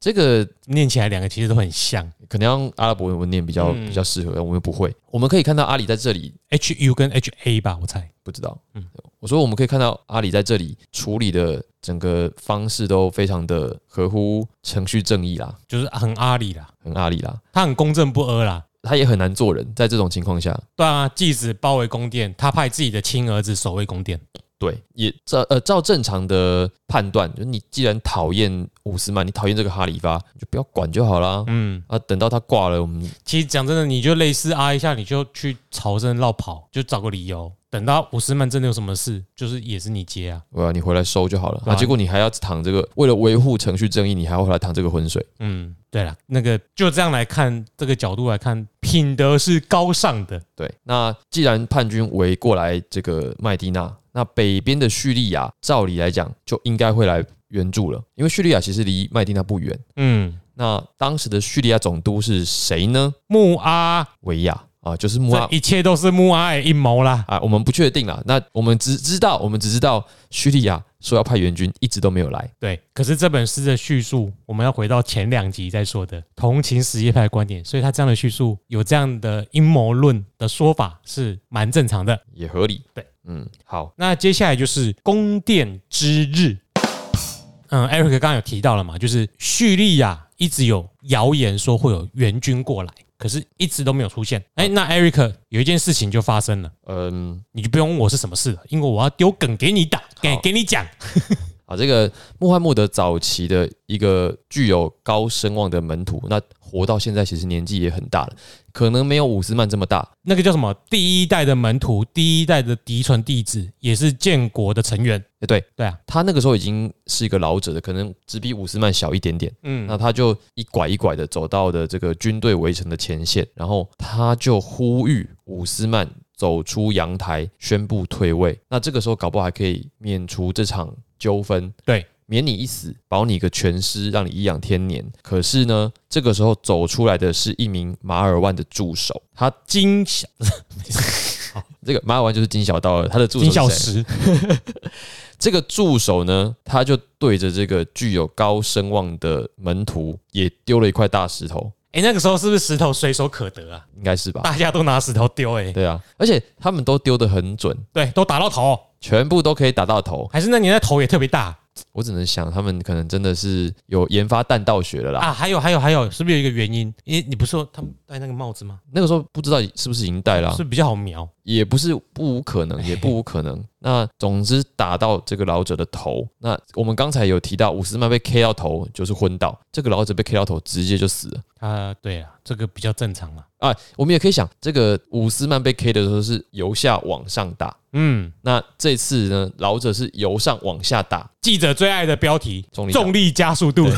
这个念起来两个其实都很像可能阿拉伯文念比较嗯比较适合，我们不会。我们可以看到阿里在这里，H U 跟 H A 吧，我猜，不知道。嗯，我说我们可以看到阿里在这里处理的整个方式都非常的合乎程序正义啦，就是很阿里啦，很阿里啦。他很公正不阿啦。他也很难做人，在这种情况下，对啊，继子包围宫殿，他派自己的亲儿子守卫宫殿。对，也照呃照正常的判断，就是你既然讨厌伍斯曼，你讨厌这个哈里发，你就不要管就好啦。嗯，啊，等到他挂了，我们其实讲真的，你就类似啊一下，你就去朝圣绕跑，就找个理由。等到伍斯曼真的有什么事，就是也是你接啊。我要你回来收就好了。对啊啊，结果你还要淌这个，为了维护程序正义，你还要回来淌这个浑水。嗯，对了，那个就这样来看，这个角度来看，品德是高尚的。对，那既然叛军围过来这个麦地那，那北边的叙利亚，照理来讲就应该会来援助了，因为叙利亚其实离麦地那不远。嗯，那当时的叙利亚总督是谁呢？穆阿，维亚啊，就是穆阿这一切都是穆阿的阴谋啦。啊，我们不确定啦。那我们只知道，我们只知道叙利亚说要派援军，一直都没有来。对，可是这本诗的叙述，我们要回到前两集在说的同情实业派的观点，所以他这样的叙述有这样的阴谋论的说法是蛮正常的。也合理。对，嗯，好，那接下来就是宫殿之日。嗯，Eric 刚刚有提到了嘛，就是叙利亚一直有谣言说会有援军过来，可是一直都没有出现。哎，那 Eric 有一件事情就发生了，嗯，你就不用问我是什么事了，因为我要丢梗给你打，给给你讲。啊，这个穆罕默德早期的一个具有高声望的门徒，那活到现在其实年纪也很大了，可能没有伍斯曼这么大。那个叫什么？第一代的门徒，第一代的嫡传弟子，也是建国的成员。哎，对对啊，他那个时候已经是一个老者的，可能只比伍斯曼小一点点。嗯，那他就一拐一拐的走到的这个军队围城的前线，然后他就呼吁伍斯曼走出阳台，宣布退位。那这个时候搞不好还可以免除这场纠纷，对，免你一死，保你个全尸，让你颐养天年。可是呢，这个时候走出来的是一名马尔万的助手，他金小 这个马尔万就是金小刀了，他的助手金小石，这个助手呢，他就对着这个具有高声望的门徒，也丢了一块大石头，哎，那个时候是不是石头随手可得啊？应该是吧？大家都拿石头丢，哎，对啊，而且他们都丢的很准，对，都打到头，全部都可以打到头。还是那年代头也特别大我只能想，他们可能真的是有研发弹道学了啦。啊？还有还有还有，是不是有一个原因？因为你不是说他们戴那个帽子吗？那个时候不知道是不是已经戴了啊、是比较好瞄。也不是不无可能，也不无可能。那总之打到这个老者的头。那我们刚才有提到，伍斯曼被 K 到头就是昏倒，这个老者被 K 到头直接就死了。啊，对啊，这个比较正常嘛。啊，我们也可以想，这个伍斯曼被 K 的时候是由下往上打，嗯，那这次呢，老者是由上往下打，记者最爱的标题：重力重力加速度。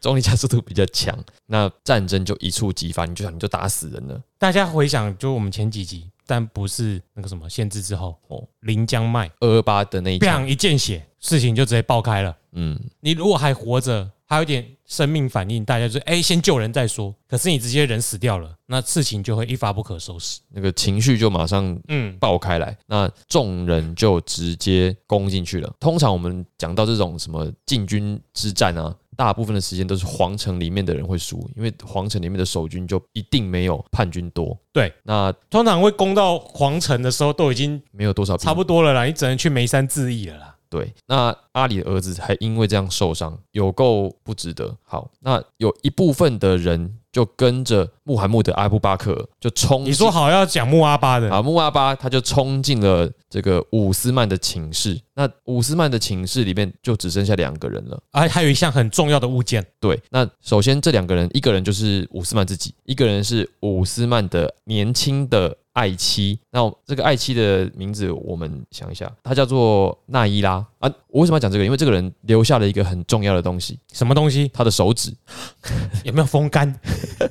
重力 加速度比较强，那战争就一触即发，你就想你就打死人了。大家回想，就我们前几集，但不是那个什么限制之后，哦哦，临江脉，二二八的那一枪，一见血，事情就直接爆开了。嗯，你如果还活着，还有一点生命反应，大家就是哎、先救人再说。可是你直接人死掉了，那事情就会一发不可收拾。那个情绪就马上嗯，爆开来，那众人就直接攻进去了。通常我们讲到这种什么进军之战啊，大部分的时间都是皇城里面的人会输，因为皇城里面的守军就一定没有叛军多。对，那通常会攻到皇城的时候，都已经没有多少差不多了啦，你只能去眉山自缢了啦。对，那阿里的儿子还因为这样受伤，有够不值得。好，那有一部分的人就跟着穆罕默德阿布巴克就冲，你说好要讲穆阿巴的，啊，穆阿巴他就冲进了这个伍斯曼的寝室。那伍斯曼的寝室里面就只剩下两个人了。啊，还有一项很重要的物件，对，那首先这两个人，一个人就是伍斯曼自己，一个人是伍斯曼的年轻的爱妻。那这个爱妻的名字我们想一下，她叫做纳伊拉啊。我为什么要讲这个？因为这个人留下了一个很重要的东西，什么东西？他的手指。有没有风干？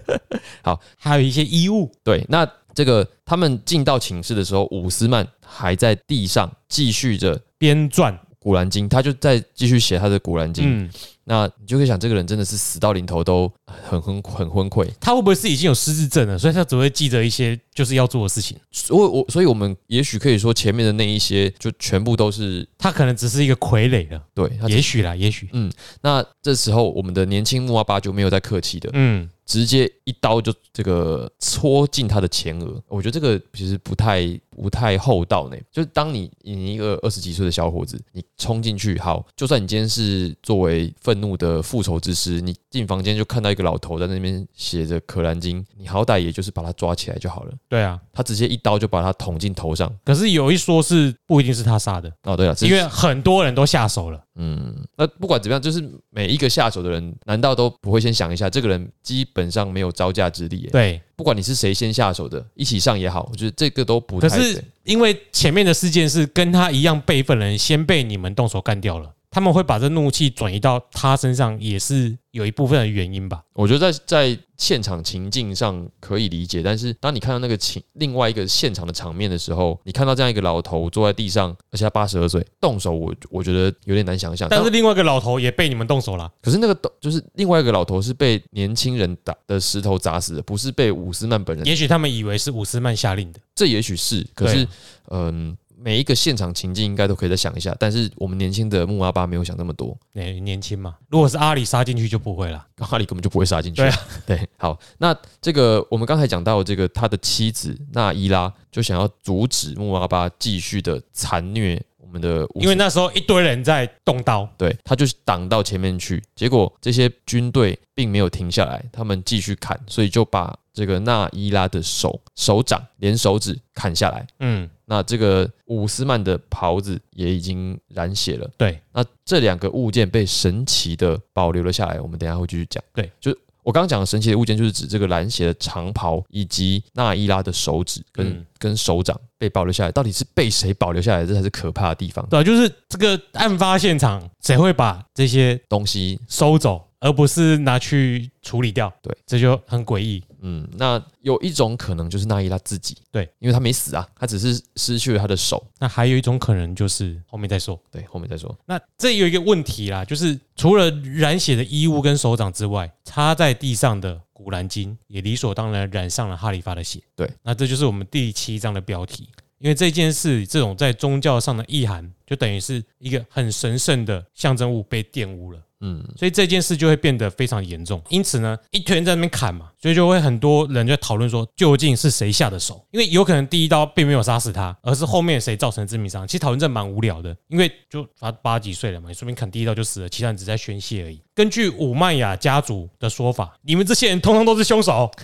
好，还有一些衣物。对，那这个他们进到寝室的时候，伍斯曼还在地上继续着。编撰，古兰经，他就在继续写他的古兰经。嗯，那你就可以想，这个人真的是死到临头都很很很昏溃。他会不会是已经有失智症了？所以他只会记着一些就是要做的事情，所以我所以我们也许可以说，前面的那一些就全部都是他可能只是一个傀儡了，对。也许啦，也许，嗯那这时候我们的年轻木阿巴就没有再客气的，嗯，直接一刀就这个戳进他的前额。我觉得这个其实不太不太厚道呢。就是当你你一个二十几岁的小伙子，你冲进去，好，就算你今天是作为愤怒的复仇之师，你进房间就看到一个老头在那边写着《可兰经》，你好歹也就是把他抓起来就好了。对啊。他直接一刀就把他捅进头上。可是有一说是不一定是他杀的，哦，对了，因为很多人都下手了。嗯，那不管怎么样，就是每一个下手的人，难道都不会先想一下，这个人基本上没有招架之力耶？对，不管你是谁先下手的，一起上也好，我觉得这个都不可太可。是因为前面的事件是跟他一样辈分的人先被你们动手干掉了，他们会把这怒气转移到他身上，也是有一部分的原因吧。我觉得在在现场情境上可以理解，但是当你看到那个情另外一个现场的场面的时候，你看到这样一个老头坐在地上，而且他八十二岁，动手我我觉得有点难想象。但是另外一个老头也被你们动手了，可是那个动就是另外一个老头是被年轻人打的石头砸死的，不是被伍斯曼本人也许他们以为是伍斯曼下令的。这也许是，可是，嗯，每一个现场情境应该都可以再想一下。但是我们年轻的穆阿巴没有想那么多，年年轻嘛，如果是阿里杀进去就不会了。阿里根本就不会杀进去。对 对，好，那这个我们刚才讲到这个他的妻子纳伊拉就想要阻止穆阿巴继续的残虐我们的因为那时候一堆人在动刀，对，他就是挡到前面去，结果这些军队并没有停下来，他们继续砍，所以就把这个纳伊拉的手手掌连手指砍下来。嗯，那这个伍斯曼的袍子也已经染血了。对，那这两个物件被神奇的保留了下来，我们等一下会继续讲。对，就是我刚刚讲的神奇的物件，就是指这个蓝鞋的长袍以及纳伊拉的手指跟、嗯跟手掌被保留下来，到底是被谁保留下来？这才是可怕的地方。对啊，就是这个案发现场，谁会把这些东西收走，而不是拿去处理掉？对，这就很诡异。嗯，那有一种可能就是那伊拉自己，对，因为他没死啊，他只是失去了他的手。那还有一种可能就是后面再说。对，后面再说。那这有一个问题啦，就是除了染血的衣物跟手掌之外，插在地上的古兰经也理所当然染上了哈里发的血。对，那这就是我们第七章的标题。因为这件事，这种在宗教上的意涵，就等于是一个很神圣的象征物被玷污了。嗯，所以这件事就会变得非常严重。因此呢，一堆人在那边砍嘛，所以就会很多人就在讨论说，究竟是谁下的手？因为有可能第一刀并没有杀死他，而是后面谁造成的致命伤。其实讨论这蛮无聊的，因为就他八几岁了嘛，你说明砍第一刀就死了，其他人只是在宣泄而已。根据武曼雅家族的说法，你们这些人通通都是凶手。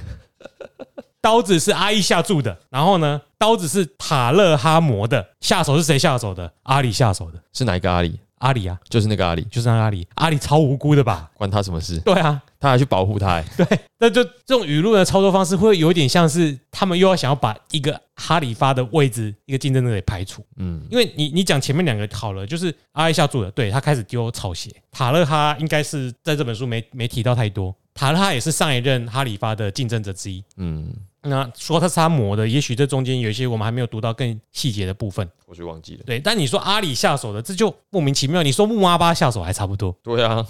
刀子是阿伊下注的，然后呢，刀子是塔勒哈摩的，下手是谁下手的？阿里下手的，是哪一个阿里？阿里啊，就是那个阿里，就是那个阿里，阿里超无辜的吧？关他什么事？对啊，他还去保护他、欸，那就这种舆论的操作方式，会有一点像是他们又要想要把一个哈里发的位置，一个竞争者给排除。嗯，因为你你讲前面两个好了，就是阿伊夏做的，对他开始丢草鞋。塔勒哈应该是在这本书没没提到太多，塔拉也是上一任哈里发的竞争者之一。嗯，那说他是他磨的，也许这中间有一些我们还没有读到更细节的部分。我就忘记了。对，但你说阿里下手的，这就莫名其妙。你说穆阿巴下手还差不多。对啊，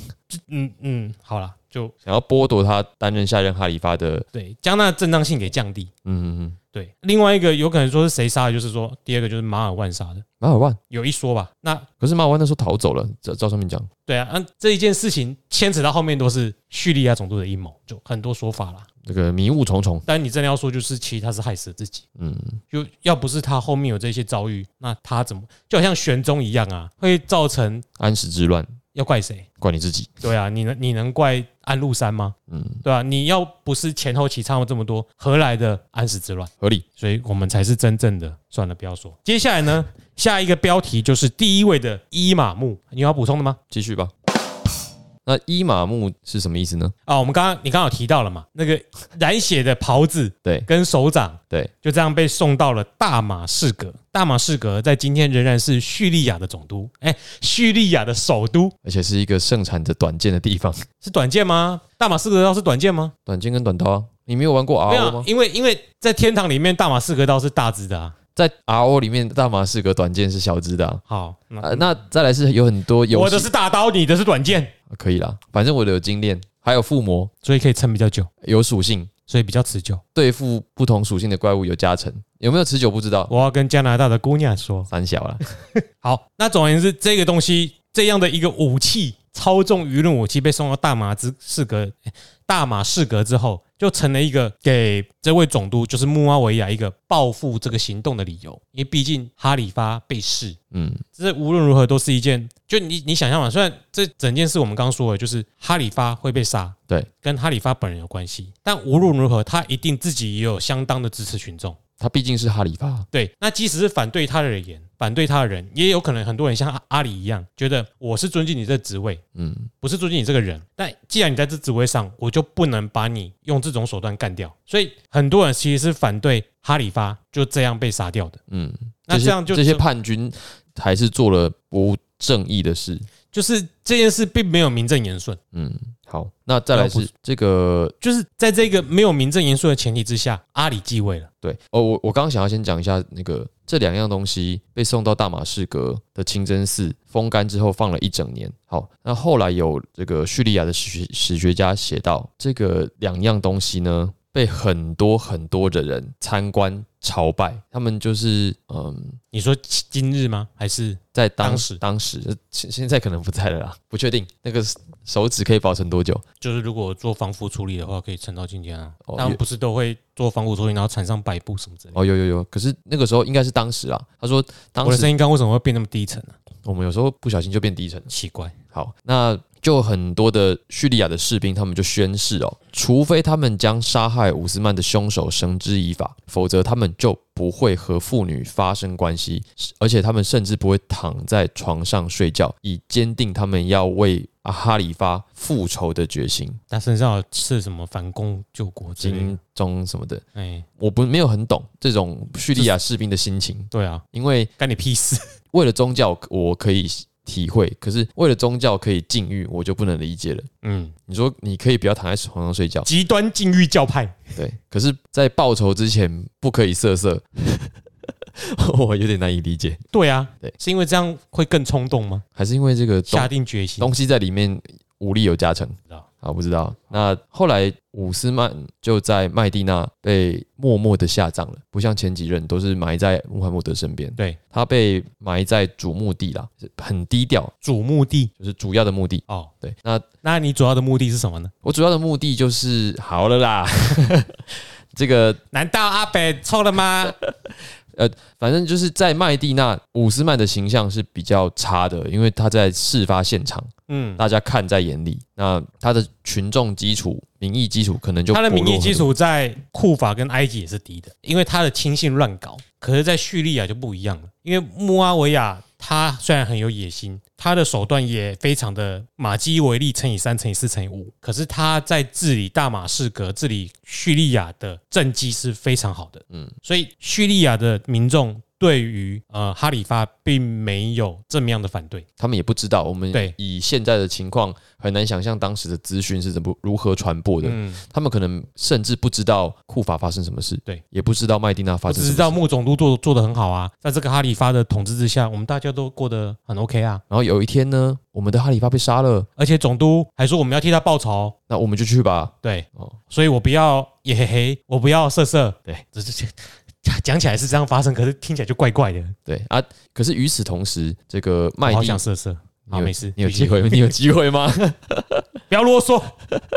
嗯嗯，好了，就想要剥夺他担任下任哈里发的，对，将那正当性给降低。嗯嗯嗯，对，另外一个有可能说是谁杀的，就是说第二个就是马尔万杀的，马尔万，有一说吧。那可是马尔万那时候逃走了，照照上面讲，对啊，嗯，这一件事情牵扯到后面都是叙利亚总督的阴谋，就很多说法啦。这个迷雾重重，但你真的要说，就是其实他是害死了自己，嗯，就要不是他后面有这些遭遇，那他怎么就好像玄宗一样啊，会造成安史之乱，要怪谁？怪你自己，对啊，你能你能怪安禄山吗？嗯，对啊，你要不是前后起差了这么多，何来的安史之乱？合理。所以我们才是真正的。算了，不要说。接下来呢，下一个标题就是第一位的伊玛目，你有要补充的吗？继续吧。那伊玛目是什么意思呢？啊，我们刚刚你刚好提到了嘛，那个染血的袍子对跟手掌对，就这样被送到了大马士革。大马士革在今天仍然是叙利亚的总督，哎，叙利亚的首都而且是一个盛产着短剑的地方，是短剑吗？大马士革刀是短剑吗？短剑跟短刀啊。你没有玩过没 RO 有？因为因为在天堂里面，大马士革刀是大只的啊。在 RO 里面，大马士革短剑是小只的啊。好，那再来是有很多游戏。我的是大刀，你的是短剑，可以啦，反正我的有精炼，还有附魔，所以可以撑比较久，有属性，所以比较持久。对付不同属性的怪物有加成，有没有持久不知道，我要跟加拿大的姑娘说，三小了。好，那总而言之，这个东西这样的一个武器，操纵舆论武器被送到大马之士革、大马士革之后，就成了一个给这位总督，就是穆阿维亚一个报复这个行动的理由。因为毕竟哈里发被弑，嗯，这无论如何都是一件，就你你想象嘛，虽然这整件事我们刚刚说的，就是哈里发会被杀，对，跟哈里发本人有关系，但无论如何，他一定自己也有相当的支持群众。他毕竟是哈里发，对，那即使是反对他的人，反对他的人，也有可能很多人像阿阿里一样，觉得我是尊敬你这个职位，嗯，不是尊敬你这个人。但既然你在这职位上，我就不能把你用这种手段干掉。所以很多人其实是反对哈里发就这样被杀掉的。嗯，那这样就这些叛军还是做了不正义的事。就是这件事并没有名正言顺，嗯，好，那再来是这个就是在这个没有名正言顺的前提之下，阿里继位了。对哦，我我刚刚想要先讲一下那个这两样东西被送到大马士革的清真寺风干之后放了一整年。好，那后来有这个叙利亚的史学史学家写到，这个两样东西呢被很多很多的人参观朝拜，他们就是嗯，你说今日吗？还是在当当时？当时呃现现在可能不在了啦，不确定。那个手指可以保存多久。就是如果做防腐处理的话，可以撑到今天啊？哦他们不是都会做防腐处理，然后缠上白布什么之类的。哦，有有有，可是那个时候应该是当时啊。他说当时我的声音刚为什么会变那么低沉呢、我们有时候不小心就变低沉了。奇怪，好，那就很多的叙利亚的士兵，他们就宣誓哦，除非他们将杀害伍斯曼的凶手绳之以法，否则他们就不会和妇女发生关系，而且他们甚至不会躺在床上睡觉，以坚定他们要为阿哈里发复仇的决心。他身上有刺什么反攻救国之类的金？钟什么的，哎，我不没有很懂这种叙利亚士兵的心情，对啊，因为干你屁事！为了宗教我可以体会，可是为了宗教可以禁欲，我就不能理解了。嗯，你说你可以不要躺在床上睡觉，极端禁欲教派，对，可是，在报仇之前不可以色色，我有点难以理解，对啊，对，是因为这样会更冲动吗？还是因为这个下定决心，东西在里面武力有加成知道啊？不知道。那后来伍斯曼就在麦地那被默默的下葬了，不像前几任都是埋在穆罕默德身边，对，他被埋在主墓地啦，很低调，主墓地就是主要的墓地。哦。对，那那你主要的目的是什么呢？我主要的目的就是好了啦，这个难道阿北错了吗？反正就是在麦地那，伍斯曼的形象是比较差的，因为他在事发现场，嗯，大家看在眼里。那他的群众基础、民意基础可能就他的民意基础在库法跟埃及也是低的，因为他的亲信乱搞。可是，在叙利亚就不一样了，因为穆阿维亚他虽然很有野心，他的手段也非常的马基维利乘以三乘以四乘以五，可是他在治理大马士革、治理叙利亚的政绩是非常好的。嗯，所以叙利亚的民众对于呃哈里发并没有这么样的反对。他们也不知道。我们对以现在的情况很难想象当时的资讯是怎么如何传播的。嗯，他们可能甚至不知道库法发生什么事，对，也不知道麦地那发生什么事。知道穆总督做做的很好啊，在这个哈里发的统治之下，我们大家都过得很 OK 啊。然后有一天呢，我们的哈里发被杀了，而且总督还说我们要替他报仇，那我们就去吧。对，哦，所以我不要耶嘿嘿，我不要色色，对，这这这讲起来是这样发生，可是听起来就怪怪的，对啊，可是与此同时，这个麦蒂好地想色色。好，没事，你有机，会，你有机会吗？不要啰嗦。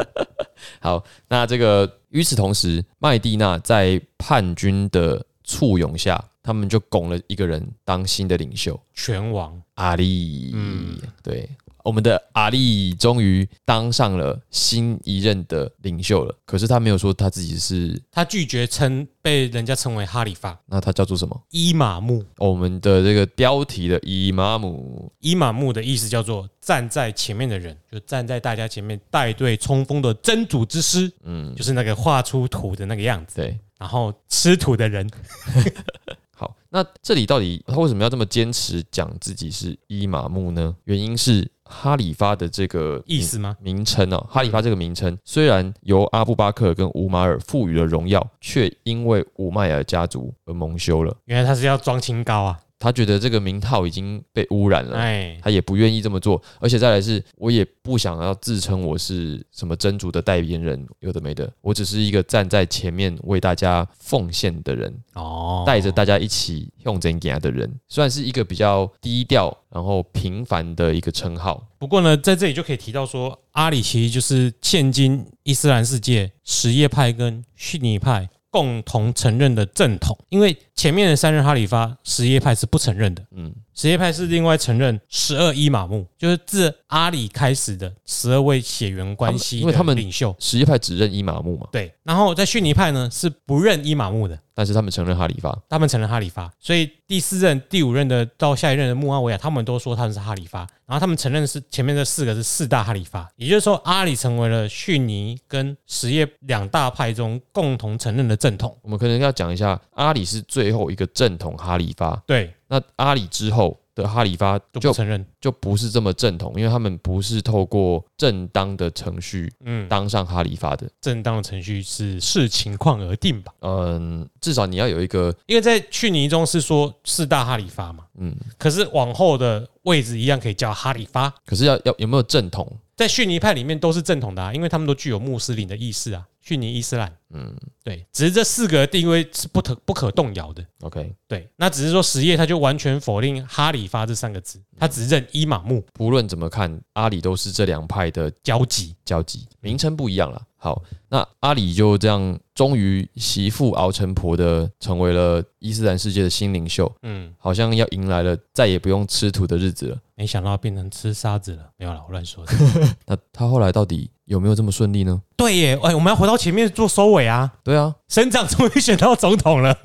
好，那这个与此同时，麦蒂娜在叛军的簇拥下，他们就拱了一个人当新的领袖，拳王，阿里。嗯对，我们的阿力终于当上了新一任的领袖了。可是他没有说他自己是，他拒绝称被人家称为哈里发那他叫做什么？伊玛目。我们的这个标题的伊玛目，伊玛目的意思叫做站在前面的人，就站在大家前面带队冲锋的真主之师，嗯，就是那个画出土的那个样子，对。然后吃土的人。好，那这里到底他为什么要这么坚持讲自己是伊玛目呢？原因是哈里发的这个意思吗？名称哦，哈里发这个名称虽然由阿布巴克跟乌马尔赋予了荣耀，却因为乌麦尔家族而蒙羞了。原来他是要装清高啊！他觉得这个名号已经被污染了。哎，他也不愿意这么做，而且再来是，我也不想要自称我是什么真主的代言人，有的没的，我只是一个站在前面为大家奉献的人。哦，带着大家一起用真言的人，虽然是一个比较低调然后平凡的一个称号，不过呢，在这里就可以提到说，阿里其实就是现今伊斯兰世界什叶派跟逊尼派共同承认的正统。因为前面的三任哈里发，什叶派是不承认的。嗯，什叶派是另外承认十二伊玛目，就是自阿里开始的十二位血缘关系因为他们领袖。什叶派只认伊玛目嘛，对，然后在逊尼派呢是不认伊玛目的，但是他们承认哈里发，他们承认哈里发，所以第四任、第五任的到下一任的穆阿维亚，他们都说他们是哈里发，然后他们承认是前面这四个是四大哈里发，也就是说阿里成为了逊尼跟什叶两大派中共同承认的正统。我们可能要讲一下，阿里是最后一个正统哈里发，对，那阿里之后的哈里发就承认。就不是这么正统，因为他们不是透过正当的程序嗯，当上哈里发的，正当的程序是视情况而定吧，嗯，至少你要有一个，因为在逊尼中是说四大哈里发嘛，嗯，可是往后的位置一样可以叫哈里发。可是要要有没有正统？在逊尼派里面都是正统的啊，因为他们都具有穆斯林的意识啊。逊尼伊斯兰。嗯对，只是这四个定位是不可不可动摇的。，OK，对，那只是说实业他就完全否定哈里发这三个字，他只认伊玛目不论怎么看，阿里都是这两派的交集。交集，名称不一样了。好，那阿里就这样，终于媳妇熬成婆的，成为了伊斯兰世界的新领袖，嗯，好像要迎来了再也不用吃土的日子了。没想到变成吃沙子了，没有啦，我乱说的。那他后来到底有没有这么顺利呢？对耶，哎，我们要回到前面做收尾啊。对啊，省长终于选到总统了，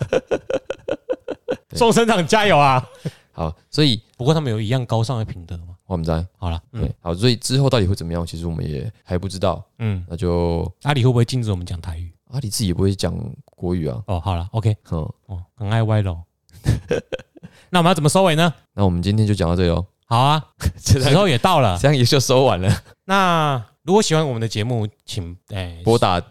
宋省长加油啊！好，所以不过他们有一样高尚的品德吗？我们在好了，嗯对，好，所以之后到底会怎么样，其实我们也还不知道。嗯，那就阿里会不会禁止我们讲台语？阿里自己也不会讲国语啊，哦，好了，OK，嗯，哦，很爱歪楼。那我们要怎么收尾呢？那我们今天就讲到这里哦，好啊，这时候也到了。这样也就收完了。那如果喜欢我们的节目，请哎拨打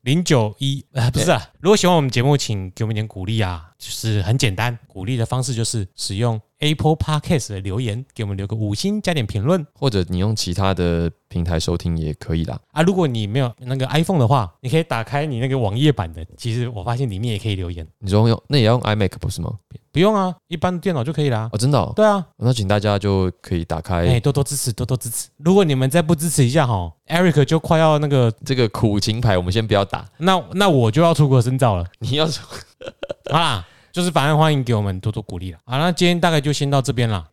零九一啊，不是啊。如果喜欢我们节目，请给我们一点鼓励啊，就是很简单，鼓励的方式就是使用 Apple Podcast 的留言，给我们留个五星，加点评论或者你用其他的平台收听也可以啦。啊。如果你没有那个 iPhone 的话，你可以打开你那个网页版的，其实我发现里面也可以留言，你说用那也要用 iMac 不是吗？不用啊，一般电脑就可以啦。哦，真的、哦，对啊，那请大家就可以打开哎、开多多支持，多多支持。如果你们再不支持一下哈，Eric 就快要那个，这个苦情牌，我们先不要打。那那我就要出国深造了。你要 好啦，就是反正欢迎给我们多多鼓励啦。好，那今天大概就先到这边啦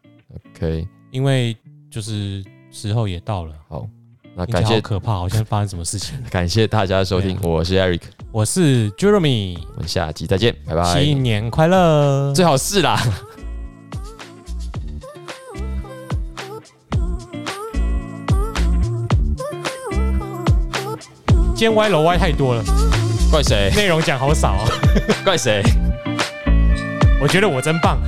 ，OK，因为就是时候也到了。好，那感谢可怕，好像发生什么事情。感谢大家的收听，我是 Eric，我是 Jeremy，我们下集再见，拜拜。新年快乐！最好是啦。今天歪楼歪太多了，怪谁？内容讲好少哦。怪谁？我觉得我真棒。